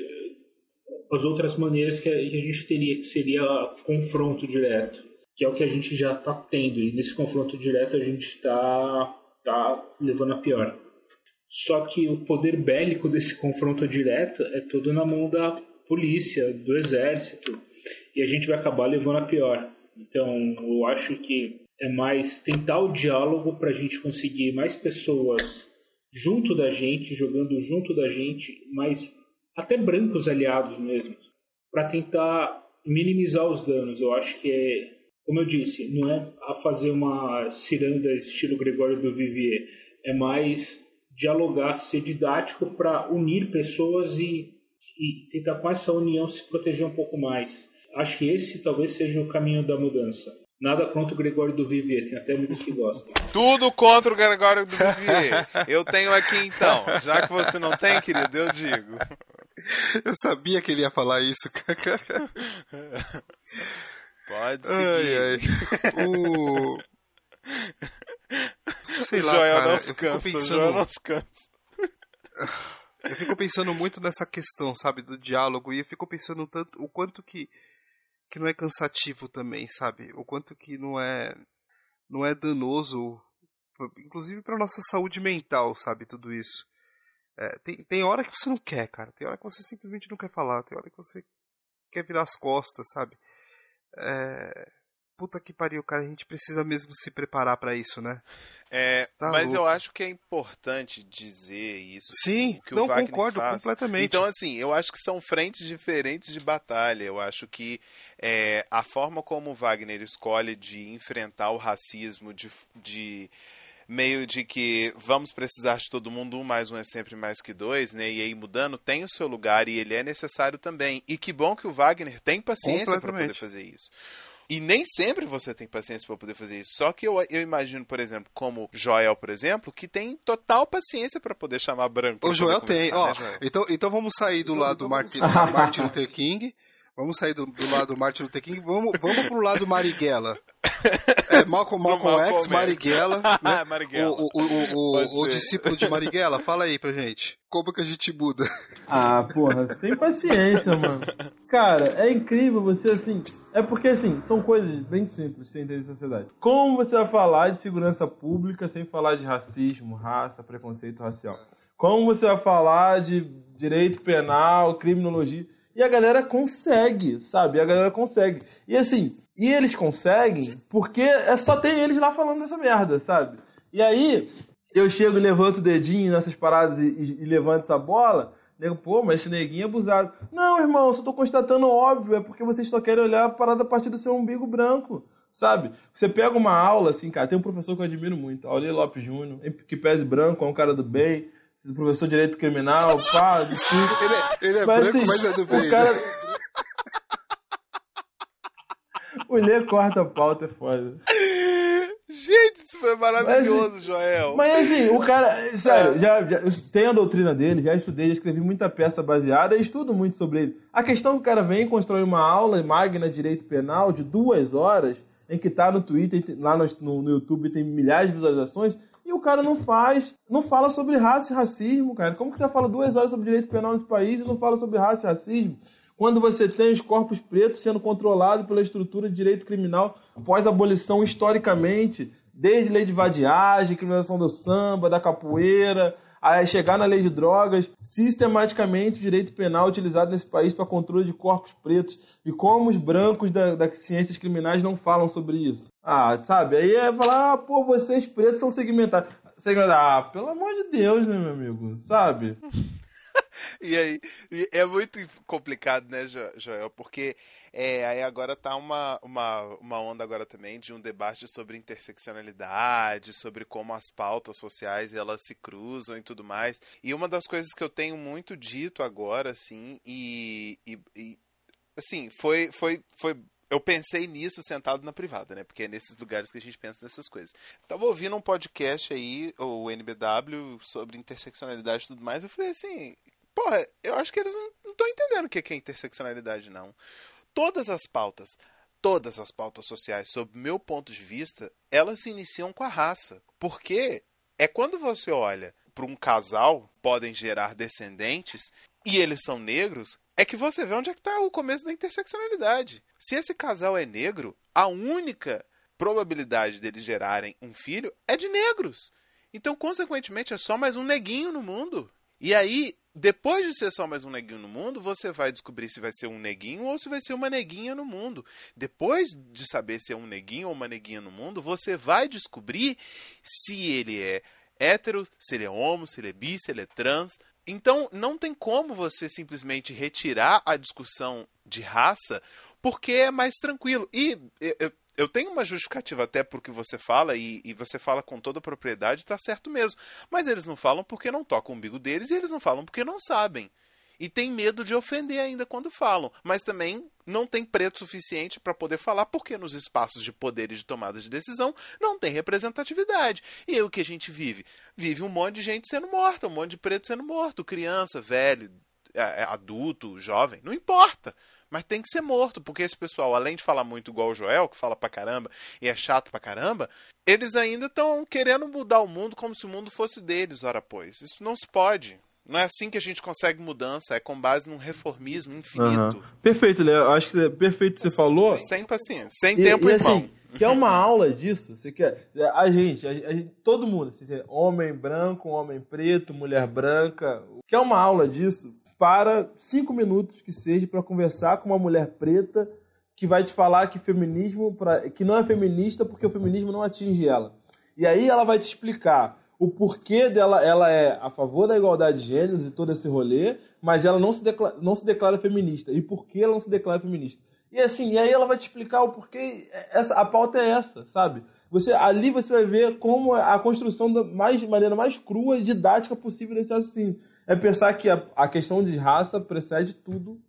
as outras maneiras que a gente teria, que seria confronto direto, que é o que a gente já está tendo. E nesse confronto direto a gente está tá levando a pior. Só que o poder bélico desse confronto direto é todo na mão da polícia, do exército, e a gente vai acabar levando a pior. Então, eu acho que é mais tentar o diálogo para a gente conseguir mais pessoas junto da gente, jogando junto da gente, mais até brancos aliados mesmo, para tentar minimizar os danos. Eu acho que é, como eu disse, não é a fazer uma ciranda estilo Gregório do Vivier, é mais dialogar, ser didático para unir pessoas e e tentar com essa união se proteger um pouco mais. Acho que esse talvez seja o caminho da mudança. Nada contra o Gregório do Vivier, tem até muitos que gostam. Tudo contra o Gregório do Vivier. Eu tenho aqui então. Já que você não tem, querido, eu digo. Eu sabia que ele ia falar isso. Pode seguir. Ai, ai. O... Sei lá, Joel cara. fico cansa, pensando... Joel cansa. Eu fico pensando muito nessa questão, sabe, do diálogo, e eu fico pensando tanto o quanto que, que não é cansativo também, sabe? O quanto que não é não é danoso, inclusive para nossa saúde mental, sabe, tudo isso. É, tem, tem hora que você não quer, cara. Tem hora que você simplesmente não quer falar. Tem hora que você quer virar as costas, sabe? É, puta que pariu, cara, a gente precisa mesmo se preparar para isso, né? É, tá mas louco. eu acho que é importante dizer isso. Sim, que não o Wagner concordo faz. completamente. Então, assim, eu acho que são frentes diferentes de batalha. Eu acho que é, a forma como o Wagner escolhe de enfrentar o racismo, de, de meio de que vamos precisar de todo mundo, um mais um é sempre mais que dois, né? E aí mudando, tem o seu lugar e ele é necessário também. E que bom que o Wagner tem paciência para poder fazer isso. E nem sempre você tem paciência para poder fazer isso. Só que eu, eu imagino, por exemplo, como Joel, por exemplo, que tem total paciência para poder chamar branco. O Joel tem, ó. Né, Então, então vamos sair do então, lado do Martin, Martin Luther King. Vamos sair do, do lado do Martin Luther King. Vamos, vamos pro lado Marighella. É, Malcolm, Malcolm, Malcolm X, Marighella. Né? Marighella. O, o, o, o, discípulo de Marighella. Fala aí pra gente. Como que a gente muda? Ah, porra, sem paciência, mano. Cara, é incrível você assim. É porque, assim, são coisas bem simples sem entender sociedade. Como você vai falar de segurança pública sem falar de racismo, raça, preconceito racial? Como você vai falar de direito penal, criminologia? E a galera consegue, sabe? A galera consegue. E assim, e eles conseguem porque é só tem eles lá falando dessa merda, sabe? E aí, eu chego e levanto o dedinho nessas paradas e, e, e levanto essa bola. Nego, pô, mas esse neguinho é abusado. Não, irmão, só tô constatando óbvio, é porque vocês só querem olhar a parada a partir do seu umbigo branco, sabe? Você pega uma aula, assim, cara, tem um professor que eu admiro muito, Aurélio Lopes Júnior, que pese branco, é um cara do bem, professor de direito criminal, pá, de Ele é, ele é mas, branco, assim, mas é do bem. Cara... Né? Mulher corta a pauta, é foda. Gente, isso foi maravilhoso, mas, Joel. Mas assim, o cara, sério, é. já, já tem a doutrina dele, já estudei, já escrevi muita peça baseada e estudo muito sobre ele. A questão é que o cara vem constrói uma aula magna de direito penal de duas horas, em que tá no Twitter, lá no, no YouTube tem milhares de visualizações, e o cara não faz, não fala sobre raça e racismo, cara. Como que você fala duas horas sobre direito penal nesse país e não fala sobre raça e racismo? Quando você tem os corpos pretos sendo controlados pela estrutura de direito criminal pós-abolição historicamente, desde lei de vadiagem, criminalização do samba, da capoeira, a chegar na lei de drogas, sistematicamente o direito penal utilizado nesse país para controle de corpos pretos e como os brancos da, das ciências criminais não falam sobre isso. Ah, sabe? Aí é falar, ah, pô, vocês pretos são segmentados. Ah, pelo amor de Deus, né, meu amigo? Sabe? E aí, é muito complicado, né, Joel? Porque é, aí agora tá uma, uma, uma onda agora também de um debate sobre interseccionalidade, sobre como as pautas sociais elas se cruzam e tudo mais. E uma das coisas que eu tenho muito dito agora, assim, e, e, e assim, foi, foi, foi eu pensei nisso sentado na privada, né? Porque é nesses lugares que a gente pensa nessas coisas. Tava ouvindo um podcast aí, o NBW, sobre interseccionalidade e tudo mais. Eu falei assim, Porra, eu acho que eles não estão entendendo o que é interseccionalidade, não. Todas as pautas, todas as pautas sociais, sob meu ponto de vista, elas se iniciam com a raça. Porque é quando você olha para um casal, podem gerar descendentes, e eles são negros, é que você vê onde é que está o começo da interseccionalidade. Se esse casal é negro, a única probabilidade deles gerarem um filho é de negros. Então, consequentemente, é só mais um neguinho no mundo. E aí, depois de ser só mais um neguinho no mundo, você vai descobrir se vai ser um neguinho ou se vai ser uma neguinha no mundo. Depois de saber se é um neguinho ou uma neguinha no mundo, você vai descobrir se ele é hétero, se ele é homo, se ele é bi, se ele é trans. Então, não tem como você simplesmente retirar a discussão de raça, porque é mais tranquilo. E eu, eu tenho uma justificativa até porque você fala, e, e você fala com toda a propriedade, tá certo mesmo. Mas eles não falam porque não tocam o umbigo deles e eles não falam porque não sabem. E tem medo de ofender ainda quando falam. Mas também não tem preto suficiente para poder falar porque nos espaços de poder e de tomada de decisão não tem representatividade. E aí o que a gente vive? Vive um monte de gente sendo morta, um monte de preto sendo morto, criança, velho, é, é, adulto, jovem, não importa. Mas tem que ser morto, porque esse pessoal, além de falar muito igual o Joel, que fala pra caramba e é chato pra caramba, eles ainda estão querendo mudar o mundo como se o mundo fosse deles, ora pois. Isso não se pode. Não é assim que a gente consegue mudança, é com base num reformismo infinito. Uhum. Perfeito, Léo. Acho que é perfeito que você falou. Sem paciência, sem e, tempo e, assim, que é uma aula disso, você quer. A gente, a gente todo mundo, assim, homem branco, homem preto, mulher branca, quer uma aula disso, para cinco minutos que seja para conversar com uma mulher preta que vai te falar que feminismo pra, que não é feminista porque o feminismo não atinge ela. E aí ela vai te explicar o porquê dela, ela é a favor da igualdade de gêneros e todo esse rolê, mas ela não se, declara, não se declara feminista. E por que ela não se declara feminista? E assim, e aí ela vai te explicar o porquê. Essa, a pauta é essa, sabe? Você, ali você vai ver como a construção da mais, maneira mais crua e didática possível desse raciocínio. É pensar que a, a questão de raça precede tudo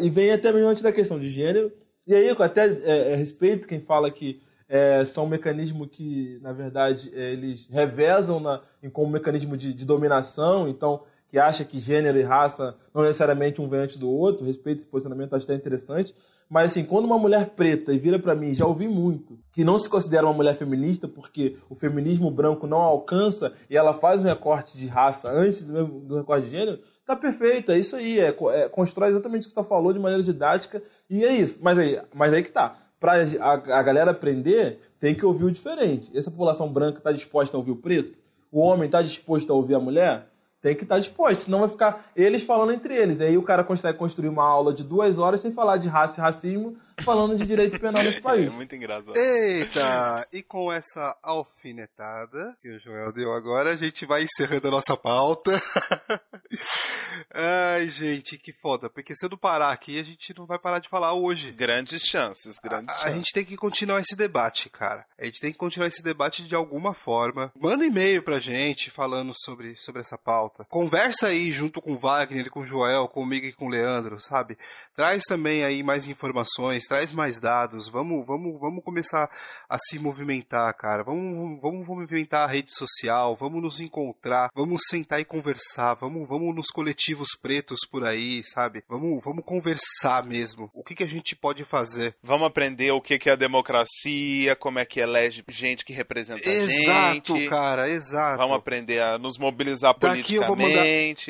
e vem até mesmo antes da questão de gênero. E aí até é, é, respeito quem fala que é, são um mecanismo que, na verdade, é, eles revezam na, em, como mecanismo de, de, dominação, então, que acha que gênero e raça não necessariamente um vem antes do outro, respeito esse posicionamento, acho até interessante, mas assim, quando uma mulher preta vira para mim, já ouvi muito, que não se considera uma mulher feminista porque o feminismo branco não alcança e ela faz um recorte de raça antes do, do recorte de gênero, tá perfeito, é isso aí, é, é constrói exatamente o que você falou de maneira didática e é isso. Mas aí, mas aí que tá. Pra a, a galera aprender, tem que ouvir o diferente. Essa população branca está disposta a ouvir o preto? O homem está disposto a ouvir a mulher? Tem que estar tá disposto, senão vai ficar eles falando entre eles. Aí o cara consegue construir uma aula de duas horas sem falar de raça e racismo, falando de direito penal nesse país. É muito engraçado. Eita! E com essa alfinetada que o Joel deu agora, a gente vai encerrando a nossa pauta. Ai, gente, que foda. Porque se eu não parar aqui, a gente não vai parar de falar hoje. Grandes chances, grandes a, chances. A gente tem que continuar esse debate, cara. A gente tem que continuar esse debate de alguma forma. Manda e-mail pra gente falando sobre, sobre essa pauta. Conversa aí junto com o Wagner, com o Joel, comigo e com o Leandro, sabe? Traz também aí mais informações, traz mais dados. Vamos, vamos, vamos começar a se movimentar, cara. Vamos, vamos movimentar a rede social, vamos nos encontrar, vamos sentar e conversar, vamos, vamos nos coletivos pretos por aí, sabe? Vamos, vamos conversar mesmo. O que, que a gente pode fazer? Vamos aprender o que, que é a democracia, como é que elege gente que representa exato, a gente. Exato, cara, exato. Vamos aprender a nos mobilizar politicamente, eu vou mandar...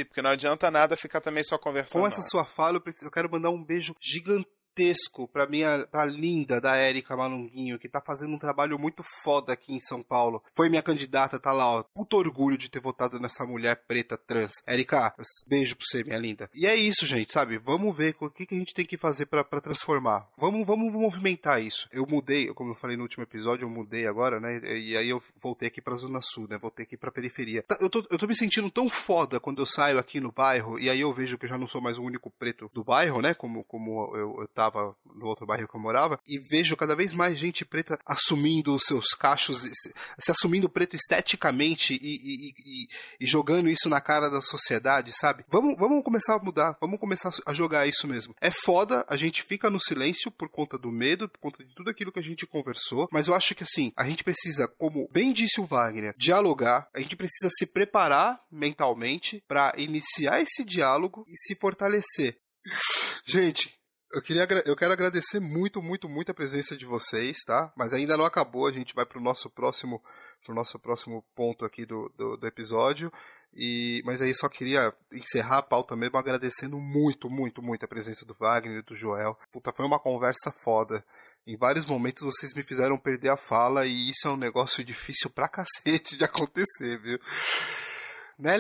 porque não adianta nada ficar também só conversando. Com essa sua fala, eu quero mandar um beijo gigantesco gigantesco pra minha pra linda da Érica Malunguinho, que tá fazendo um trabalho muito foda aqui em São Paulo. Foi minha candidata, tá lá, ó. Puto orgulho de ter votado nessa mulher preta trans. Érica, beijo pra você, minha linda. E é isso, gente, sabe? Vamos ver o que, que a gente tem que fazer para transformar. Vamos, vamos movimentar isso. Eu mudei, como eu falei no último episódio, eu mudei agora, né? E aí eu voltei aqui pra Zona Sul, né? Voltei aqui pra periferia. Tá, eu tô, eu tô me sentindo tão foda quando eu saio aqui no bairro, e aí eu vejo que eu já não sou mais o único preto do bairro, né? Como, como eu, eu tava no outro bairro que eu morava, e vejo cada vez mais gente preta assumindo os seus cachos, se assumindo preto esteticamente e, e, e, e jogando isso na cara da sociedade, sabe? Vamos, vamos começar a mudar, vamos começar a jogar isso mesmo. É foda, a gente fica no silêncio por conta do medo, por conta de tudo aquilo que a gente conversou, mas eu acho que assim, a gente precisa, como bem disse o Wagner, dialogar, a gente precisa se preparar mentalmente para iniciar esse diálogo e se fortalecer. Gente, eu, queria, eu quero agradecer muito, muito, muito a presença de vocês, tá? Mas ainda não acabou, a gente vai para o nosso próximo pro nosso próximo ponto aqui do, do, do, episódio. E, mas aí só queria encerrar a pauta mesmo agradecendo muito, muito, muito a presença do Wagner e do Joel. Puta, foi uma conversa foda. Em vários momentos vocês me fizeram perder a fala e isso é um negócio difícil pra cacete de acontecer, viu? Né?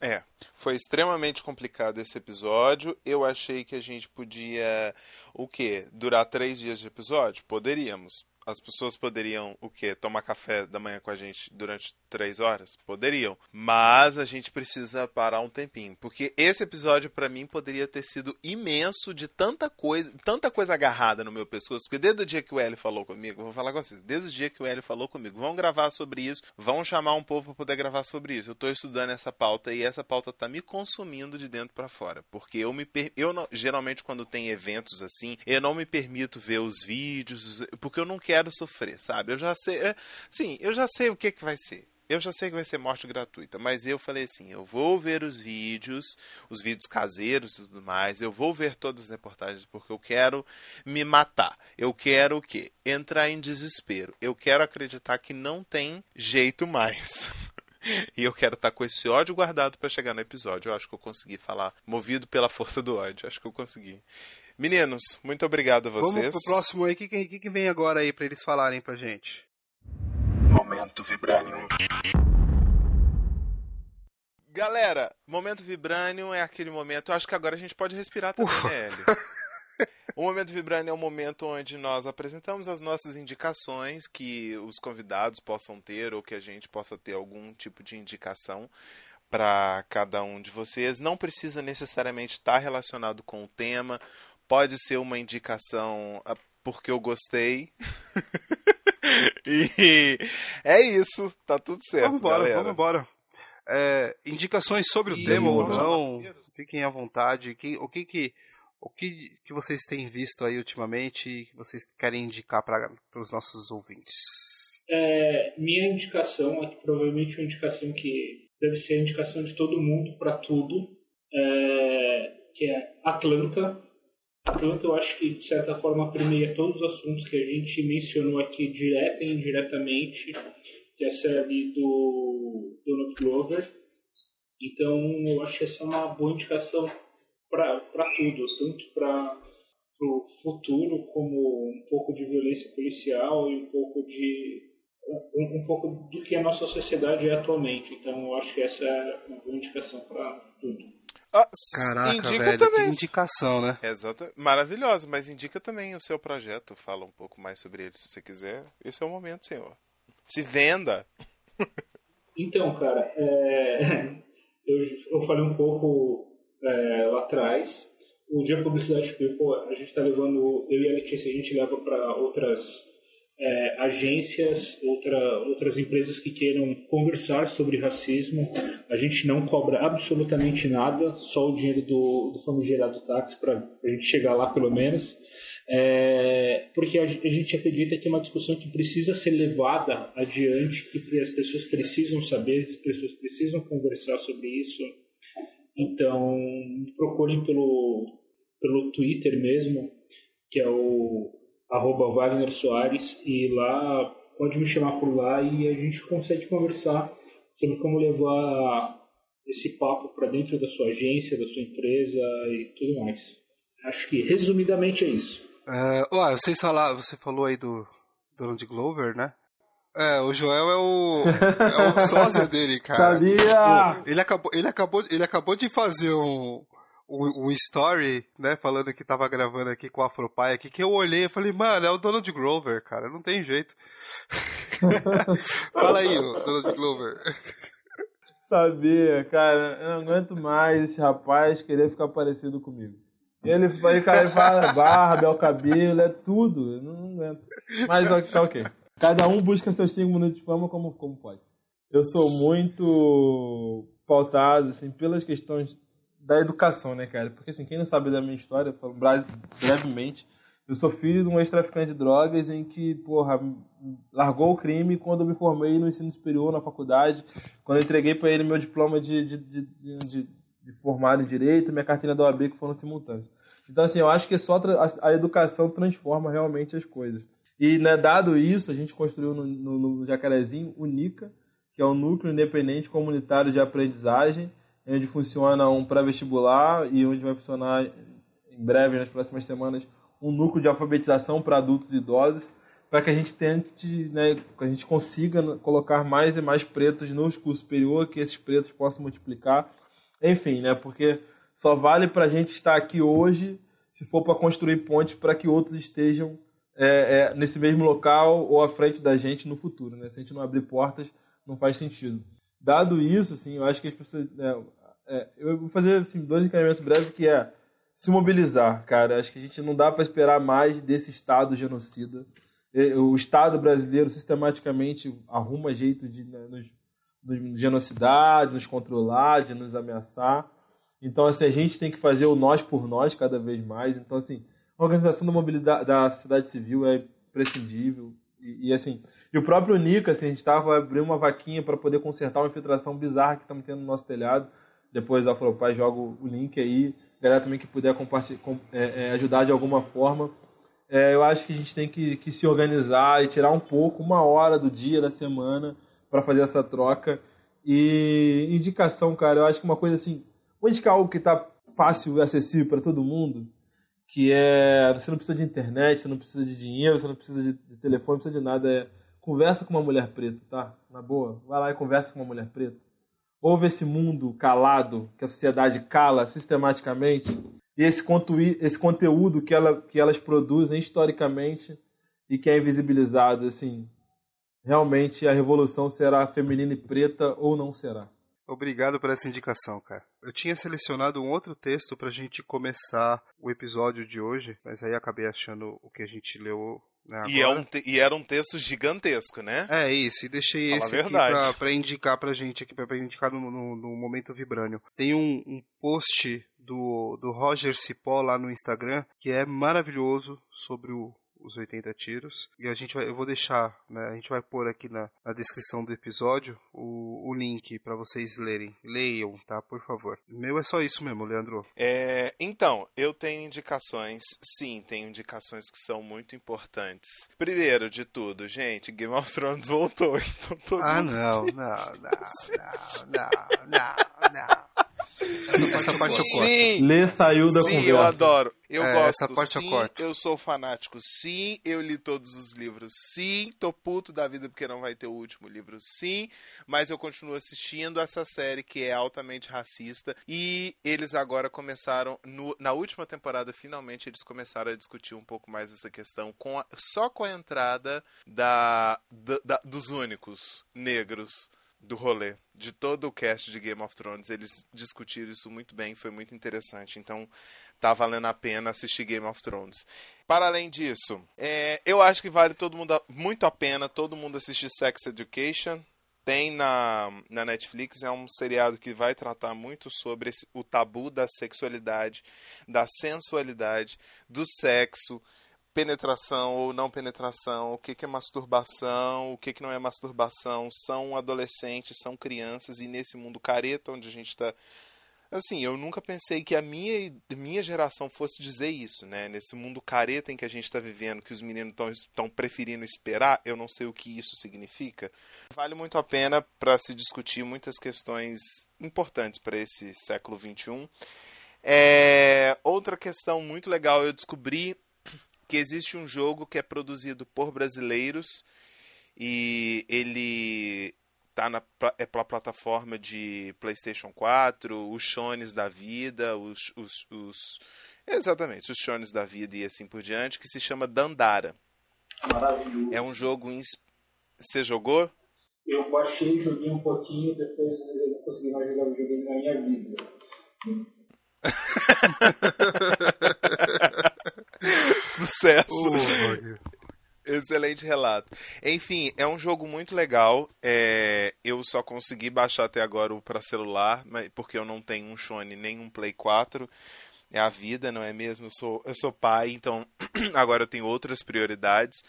É, foi extremamente complicado esse episódio. Eu achei que a gente podia, o quê? Durar três dias de episódio? Poderíamos. As pessoas poderiam, o quê? Tomar café da manhã com a gente durante três horas? Poderiam. Mas a gente precisa parar um tempinho. Porque esse episódio, para mim, poderia ter sido imenso de tanta coisa, tanta coisa agarrada no meu pescoço. Porque desde o dia que o Hélio falou comigo, vou falar com vocês, desde o dia que o Hélio falou comigo, vão gravar sobre isso, vão chamar um povo para poder gravar sobre isso. Eu tô estudando essa pauta e essa pauta tá me consumindo de dentro para fora. Porque eu me per... eu não... geralmente quando tem eventos assim, eu não me permito ver os vídeos, porque eu não quero sofrer, sabe? Eu já sei, é... sim, eu já sei o que que vai ser. Eu já sei que vai ser morte gratuita, mas eu falei assim: eu vou ver os vídeos, os vídeos caseiros e tudo mais, eu vou ver todas as reportagens porque eu quero me matar. Eu quero o quê? Entrar em desespero. Eu quero acreditar que não tem jeito mais. e eu quero estar com esse ódio guardado para chegar no episódio. Eu acho que eu consegui falar, movido pela força do ódio. Acho que eu consegui. Meninos, muito obrigado a vocês. Vamos pro próximo aí. O que, que, que vem agora aí para eles falarem pra gente? Momento Vibranium. Galera, momento Vibranium é aquele momento. Eu acho que agora a gente pode respirar também, né, O Momento Vibrani é um momento onde nós apresentamos as nossas indicações que os convidados possam ter ou que a gente possa ter algum tipo de indicação para cada um de vocês. Não precisa necessariamente estar relacionado com o tema, pode ser uma indicação ah, porque eu gostei. e é isso, tá tudo certo. Vamos embora, vamos embora. É, indicações sobre o tema ou não, fiquem à vontade. Que, o que que o que, que vocês têm visto aí ultimamente e que vocês querem indicar para os nossos ouvintes? É, minha indicação é que provavelmente uma indicação que deve ser a indicação de todo mundo para tudo, é, que é Atlanta. Atlanta eu acho que de certa forma permeia todos os assuntos que a gente mencionou aqui direta e indiretamente, que é série do Donald Glover. Então eu acho que essa é uma boa indicação para tudo, tanto para o futuro como um pouco de violência policial e um pouco de um, um pouco do que a nossa sociedade é atualmente. Então eu acho que essa é uma boa indicação para tudo. Ah, Caraca, indica velho, também. que indicação, né? Exato, maravilhosa, mas indica também o seu projeto. Fala um pouco mais sobre ele se você quiser. Esse é o momento, senhor. Se venda. Então, cara, é, eu, eu falei um pouco é, lá atrás. O Dia Publicidade People, a gente está levando, eu e a Letícia, a gente leva para outras é, agências, outra, outras empresas que queiram conversar sobre racismo. A gente não cobra absolutamente nada, só o dinheiro do, do famigerado táxi para a gente chegar lá pelo menos. É, porque a, a gente acredita que é uma discussão que precisa ser levada adiante, que as pessoas precisam saber, as pessoas precisam conversar sobre isso. Então, procurem pelo, pelo Twitter mesmo, que é o arroba Wagner Soares, e lá pode me chamar por lá e a gente consegue conversar sobre como levar esse papo para dentro da sua agência, da sua empresa e tudo mais. Acho que resumidamente é isso. Ó, vocês falaram, você falou aí do Donald Glover, né? É, o Joel é o, é o sósia dele, cara. Sabia! Pô, ele, acabou, ele, acabou, ele acabou de fazer um, um story, né, falando que tava gravando aqui com o Afropai aqui, que eu olhei e falei, mano, é o Donald Glover, cara, não tem jeito. Fala aí, ô, Donald Glover. Sabia, cara, eu não aguento mais esse rapaz querer ficar parecido comigo. Ele, ele, cara, ele fala barba, é o cabelo, é tudo. Eu não aguento. Mas tá ok. Cada um busca seus 5 minutos de fama como, como pode. Eu sou muito pautado, assim, pelas questões da educação, né, cara? Porque, assim, quem não sabe da minha história, brevemente, eu sou filho de um ex-traficante de drogas em que, porra, largou o crime quando eu me formei no ensino superior, na faculdade, quando eu entreguei para ele meu diploma de, de, de, de, de formado em Direito, minha carteira da OAB, que foram simultâneos. Então, assim, eu acho que só a, a educação transforma realmente as coisas. E, né, dado isso, a gente construiu no, no, no Jacarezinho o NICA, que é o Núcleo Independente Comunitário de Aprendizagem, onde funciona um pré-vestibular e onde vai funcionar em breve, nas próximas semanas, um núcleo de alfabetização para adultos e idosos, para que a gente tente, né, que a gente consiga colocar mais e mais pretos no curso superior, que esses pretos possam multiplicar. Enfim, né, porque só vale para a gente estar aqui hoje se for para construir pontes para que outros estejam é, é, nesse mesmo local ou à frente da gente no futuro. Né? Se a gente não abrir portas, não faz sentido. Dado isso, assim, eu acho que as pessoas. É, é, eu vou fazer assim, dois encaminhamentos breves que é se mobilizar, cara. Acho que a gente não dá para esperar mais desse Estado genocida. O Estado brasileiro sistematicamente arruma jeito de né, nos, nos genocidar, de nos controlar, de nos ameaçar. Então, assim, a gente tem que fazer o nós por nós cada vez mais. Então, assim, a organização da mobilidade da sociedade civil é imprescindível. E, e assim, e o próprio Nica, assim, a gente estava abrindo uma vaquinha para poder consertar uma infiltração bizarra que estamos tendo no nosso telhado. Depois a Afropai joga o link aí. Galera também que puder é, é, ajudar de alguma forma. É, eu acho que a gente tem que, que, se organizar e tirar um pouco, uma hora do dia, da semana, para fazer essa troca. E indicação, cara, eu acho que uma coisa assim, vou indicar algo que está fácil e acessível para todo mundo, que é você não precisa de internet, você não precisa de dinheiro, você não precisa de, de telefone, não precisa de nada. É conversa com uma mulher preta, tá? Na boa, vai lá e conversa com uma mulher preta. Ouve esse mundo calado que a sociedade cala sistematicamente e esse, esse conteúdo que, ela, que elas produzem historicamente e que é invisibilizado, assim, realmente a revolução será feminina e preta ou não será? Obrigado por essa indicação, cara. Eu tinha selecionado um outro texto pra gente começar o episódio de hoje, mas aí acabei achando o que a gente leu né, e, é um e, era um texto gigantesco, né? É isso, e deixei Fala esse aqui pra, pra, indicar pra gente aqui, pra, pra indicar no, no, no, Momento Vibrânio. Tem um, um post do, do Roger Cipó lá no Instagram que é maravilhoso sobre o, os 80 tiros. E a gente vai, eu vou deixar, né, a gente vai pôr aqui na, na descrição do episódio o, o link para vocês lerem. Leiam, tá? Por favor. Meu é só isso mesmo, Leandro. É, então, eu tenho indicações, sim, tenho indicações que são muito importantes. Primeiro de tudo, gente, Game of Thrones voltou. Então todo ah, não, não, não, não, não, não, não. Essa, essa parte eu corto. Sim, Lê saiu da sim, conversa. eu adoro. Eu é, gosto. Essa parte sim, eu corto. Eu sou fanático. Sim, eu li todos os livros. Sim, tô puto da vida porque não vai ter o último livro. Sim, mas eu continuo assistindo essa série que é altamente racista. E eles agora começaram, no, na última temporada, finalmente eles começaram a discutir um pouco mais essa questão com a, só com a entrada da, da, da dos únicos negros do rolê, de todo o cast de Game of Thrones. Eles discutiram isso muito bem, foi muito interessante. Então, tá valendo a pena assistir Game of Thrones. Para além disso, é, eu acho que vale todo mundo muito a pena todo mundo assistir Sex Education. Tem na, na Netflix, é um seriado que vai tratar muito sobre esse, o tabu da sexualidade, da sensualidade, do sexo, penetração ou não penetração, o que, que é masturbação, o que, que não é masturbação, são adolescentes, são crianças, e nesse mundo careta onde a gente está. Assim, eu nunca pensei que a minha, minha geração fosse dizer isso, né? Nesse mundo careta em que a gente está vivendo, que os meninos estão preferindo esperar, eu não sei o que isso significa. Vale muito a pena para se discutir muitas questões importantes para esse século XXI. É, outra questão muito legal, eu descobri que existe um jogo que é produzido por brasileiros e ele tá na é pela plataforma de PlayStation 4, os Shones da vida, os, os, os exatamente, os Shones da vida e assim por diante, que se chama Dandara. Maravilhoso. É um jogo você jogou? Eu baixei, joguei um pouquinho, depois eu não consegui mais jogar videogame na minha vida. Sucesso. Excelente relato. Enfim, é um jogo muito legal. É, eu só consegui baixar até agora o para celular, porque eu não tenho um Sony nem um Play 4. É a vida, não é mesmo? Eu sou, eu sou pai, então agora eu tenho outras prioridades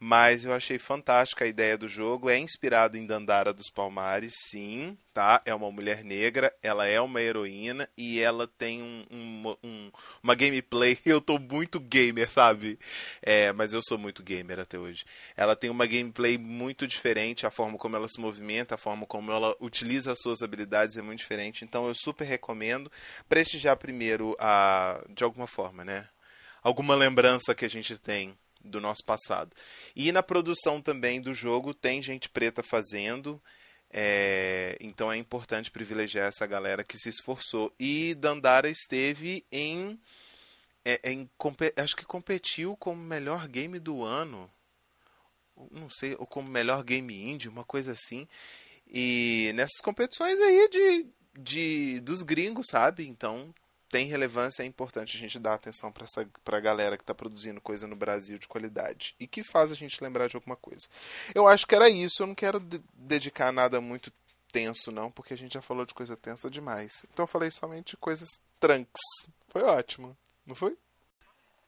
mas eu achei fantástica a ideia do jogo. É inspirado em Dandara dos Palmares, sim, tá? É uma mulher negra, ela é uma heroína e ela tem um, um, um, uma gameplay. Eu tô muito gamer, sabe? É, mas eu sou muito gamer até hoje. Ela tem uma gameplay muito diferente, a forma como ela se movimenta, a forma como ela utiliza as suas habilidades é muito diferente. Então eu super recomendo prestigiar primeiro a, de alguma forma, né? Alguma lembrança que a gente tem do nosso passado. E na produção também do jogo tem gente preta fazendo. É, então é importante privilegiar essa galera que se esforçou. E Dandara esteve em. É, em acho que competiu como melhor game do ano. Não sei, ou como melhor game indie, uma coisa assim. E nessas competições aí de, de dos gringos, sabe? Então tem relevância, é importante a gente dar atenção para a galera que está produzindo coisa no Brasil de qualidade e que faz a gente lembrar de alguma coisa. Eu acho que era isso, eu não quero de dedicar nada muito tenso, não, porque a gente já falou de coisa tensa demais. Então eu falei somente coisas tranks. Foi ótimo, não foi?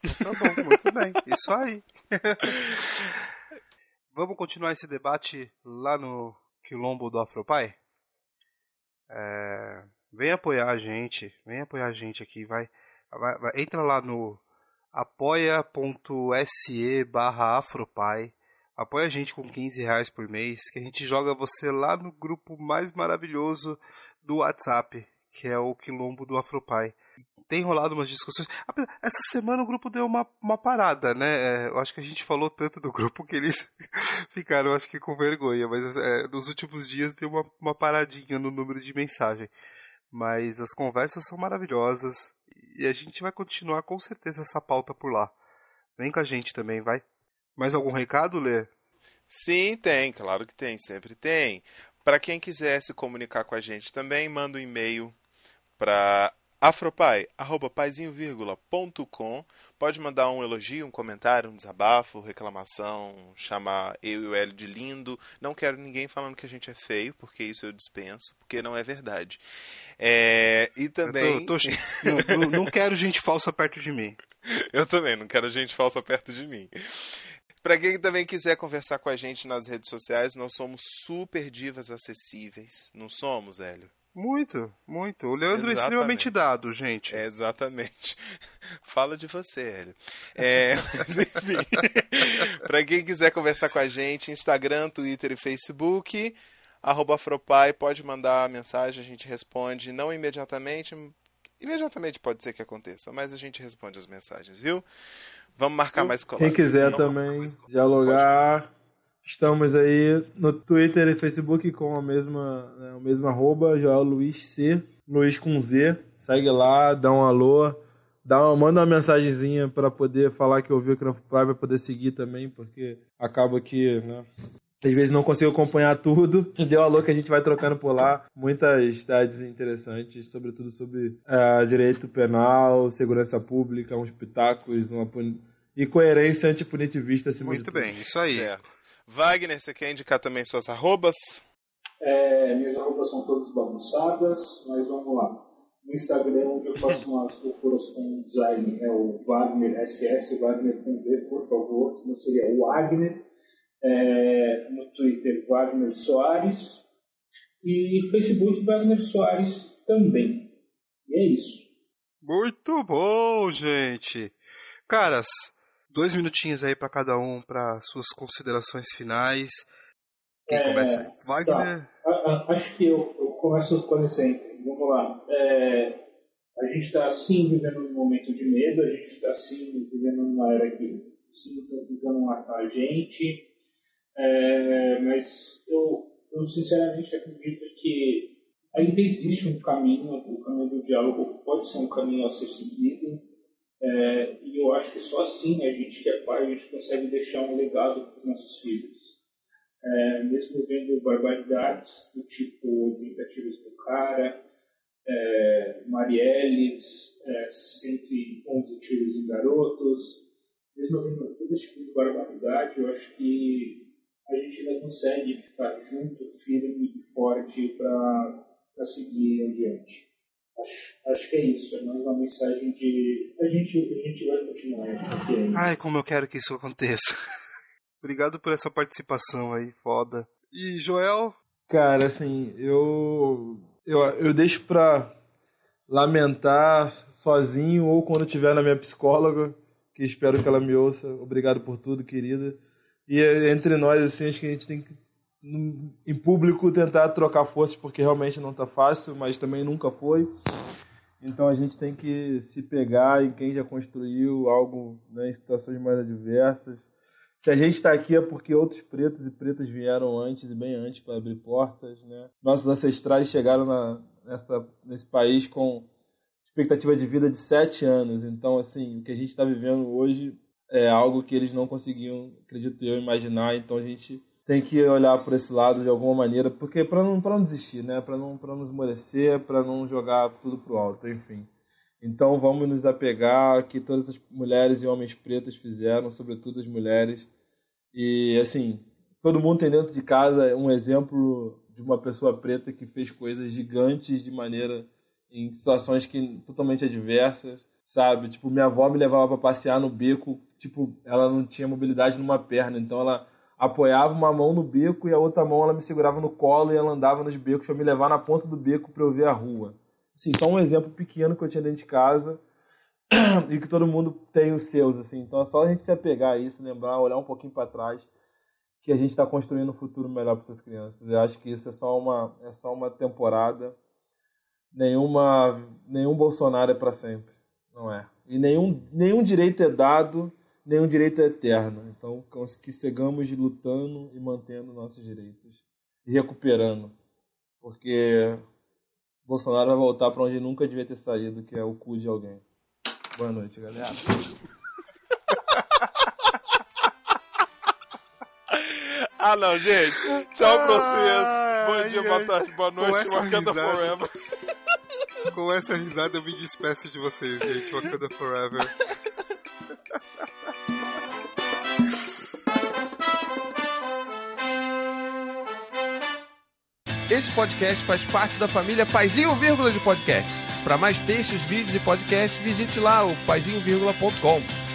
Tá bom, muito bem. Isso aí. Vamos continuar esse debate lá no Quilombo do Afropai? É... Vem apoiar a gente, vem apoiar a gente aqui, vai, vai, vai entra lá no apoia.se barra afropai, apoia a gente com 15 reais por mês, que a gente joga você lá no grupo mais maravilhoso do WhatsApp, que é o Quilombo do Afropai. Tem rolado umas discussões. Essa semana o grupo deu uma, uma parada, né? É, eu acho que a gente falou tanto do grupo que eles ficaram, acho que com vergonha, mas é, nos últimos dias deu uma, uma paradinha no número de mensagem. Mas as conversas são maravilhosas e a gente vai continuar com certeza essa pauta por lá. Vem com a gente também, vai. Mais algum recado, Lê? Sim, tem, claro que tem, sempre tem. Para quem quiser se comunicar com a gente também, manda um e-mail para afropai.com. Pode mandar um elogio, um comentário, um desabafo, reclamação, chamar eu e o Hélio de lindo. Não quero ninguém falando que a gente é feio, porque isso eu dispenso, porque não é verdade. É, e também. Tô, tô... não, não quero gente falsa perto de mim. eu também, não quero gente falsa perto de mim. Para quem também quiser conversar com a gente nas redes sociais, nós somos super divas acessíveis. Não somos, Hélio? Muito, muito. O Leandro exatamente. é extremamente dado, gente. É, exatamente. Fala de você, Hélio. É, mas enfim. para quem quiser conversar com a gente, Instagram, Twitter e Facebook, arroba Afropai, pode mandar mensagem, a gente responde, não imediatamente. Imediatamente pode ser que aconteça, mas a gente responde as mensagens, viu? Vamos marcar mais colagens. Quem quiser também dialogar, estamos aí no Twitter e Facebook com a mesma, né, o mesmo arroba, Joel Luiz C, Luiz com Z. Segue lá, dá um alô, dá uma, manda uma mensagenzinha para poder falar que ouviu o Crampo Pai, vai poder seguir também, porque acaba que né, às vezes não consigo acompanhar tudo. Deu alô que a gente vai trocando por lá. Muitas tardes interessantes, sobretudo sobre é, direito penal, segurança pública, uns pitacos, uma e coerência antipunitivista acima Muito bem, isso aí. Certo. Wagner, você quer indicar também suas arrobas? É, minhas arrobas são todas bagunçadas, mas vamos lá. No Instagram, eu faço umas procuras com design, é o Wagner SS, Wagner com V, por favor, senão seria o Wagner. É, no Twitter, Wagner Soares. E Facebook, Wagner Soares também. E é isso. Muito bom, gente. Caras, dois minutinhos aí para cada um para suas considerações finais. Quem é, começa aí? Wagner? Tá. Acho que eu, eu, começo quase sempre. Vamos lá. É, a gente está sim vivendo um momento de medo, a gente está sim vivendo numa era que sim estão tentando matar a gente. É, mas eu, eu sinceramente acredito que ainda existe um caminho, o caminho do diálogo pode ser um caminho a ser seguido. É, e eu acho que só assim a gente que é pai, a gente consegue deixar um legado para os nossos filhos. É, mesmo vendo barbaridades do tipo 80 tiros do cara, é, Marielles, é, 111 tiros em garotos, mesmo vendo todo esse tipo de barbaridade, eu acho que a gente ainda consegue ficar junto, firme e forte para seguir adiante. Acho, acho que é isso, é mais uma mensagem de a gente, a gente vai continuar aqui Ai, como eu quero que isso aconteça. Obrigado por essa participação aí, foda. E Joel? Cara, assim, eu eu, eu deixo pra lamentar sozinho ou quando estiver na minha psicóloga, que espero que ela me ouça. Obrigado por tudo, querida. E entre nós, assim, acho que a gente tem que em público tentar trocar forças porque realmente não está fácil, mas também nunca foi. Então a gente tem que se pegar em quem já construiu algo né, em situações mais adversas. Se a gente está aqui é porque outros pretos e pretas vieram antes e bem antes para abrir portas. Né? Nossos ancestrais chegaram na, nessa, nesse país com expectativa de vida de sete anos. Então, assim, o que a gente está vivendo hoje é algo que eles não conseguiam, acredito eu, imaginar. Então a gente tem que olhar por esse lado de alguma maneira, porque para não para não desistir, né? Para não para não esmorecer, para não jogar tudo pro alto, enfim. Então vamos nos apegar que todas as mulheres e homens pretos fizeram, sobretudo as mulheres. E assim, todo mundo tem dentro de casa um exemplo de uma pessoa preta que fez coisas gigantes de maneira em situações que totalmente adversas, sabe? Tipo, minha avó me levava para passear no beco, tipo, ela não tinha mobilidade numa perna, então ela apoiava uma mão no beco e a outra mão ela me segurava no colo e ela andava nos becos para me levar na ponta do beco para eu ver a rua. Assim, só um exemplo pequeno que eu tinha dentro de casa e que todo mundo tem os seus, assim. Então é só a gente se apegar a isso, lembrar, olhar um pouquinho para trás que a gente está construindo um futuro melhor para essas crianças. Eu acho que isso é só uma é só uma temporada. Nenhuma nenhum Bolsonaro é para sempre, não é. E nenhum nenhum direito é dado nenhum direito é eterno. Então, que sigamos lutando e mantendo nossos direitos e recuperando, porque Bolsonaro vai voltar para onde nunca devia ter saído, que é o cu de alguém. Boa noite, galera. Ah, não, gente. Tchau pra vocês. Bom Ai, dia, ai, boa tarde, boa noite. Wakanda risada. Forever. Com essa risada eu me despeço de vocês, gente. Wakanda Forever. Esse podcast faz parte da família Paizinho Vírgula de Podcast. Para mais textos, vídeos e podcasts, visite lá o paizinho.com.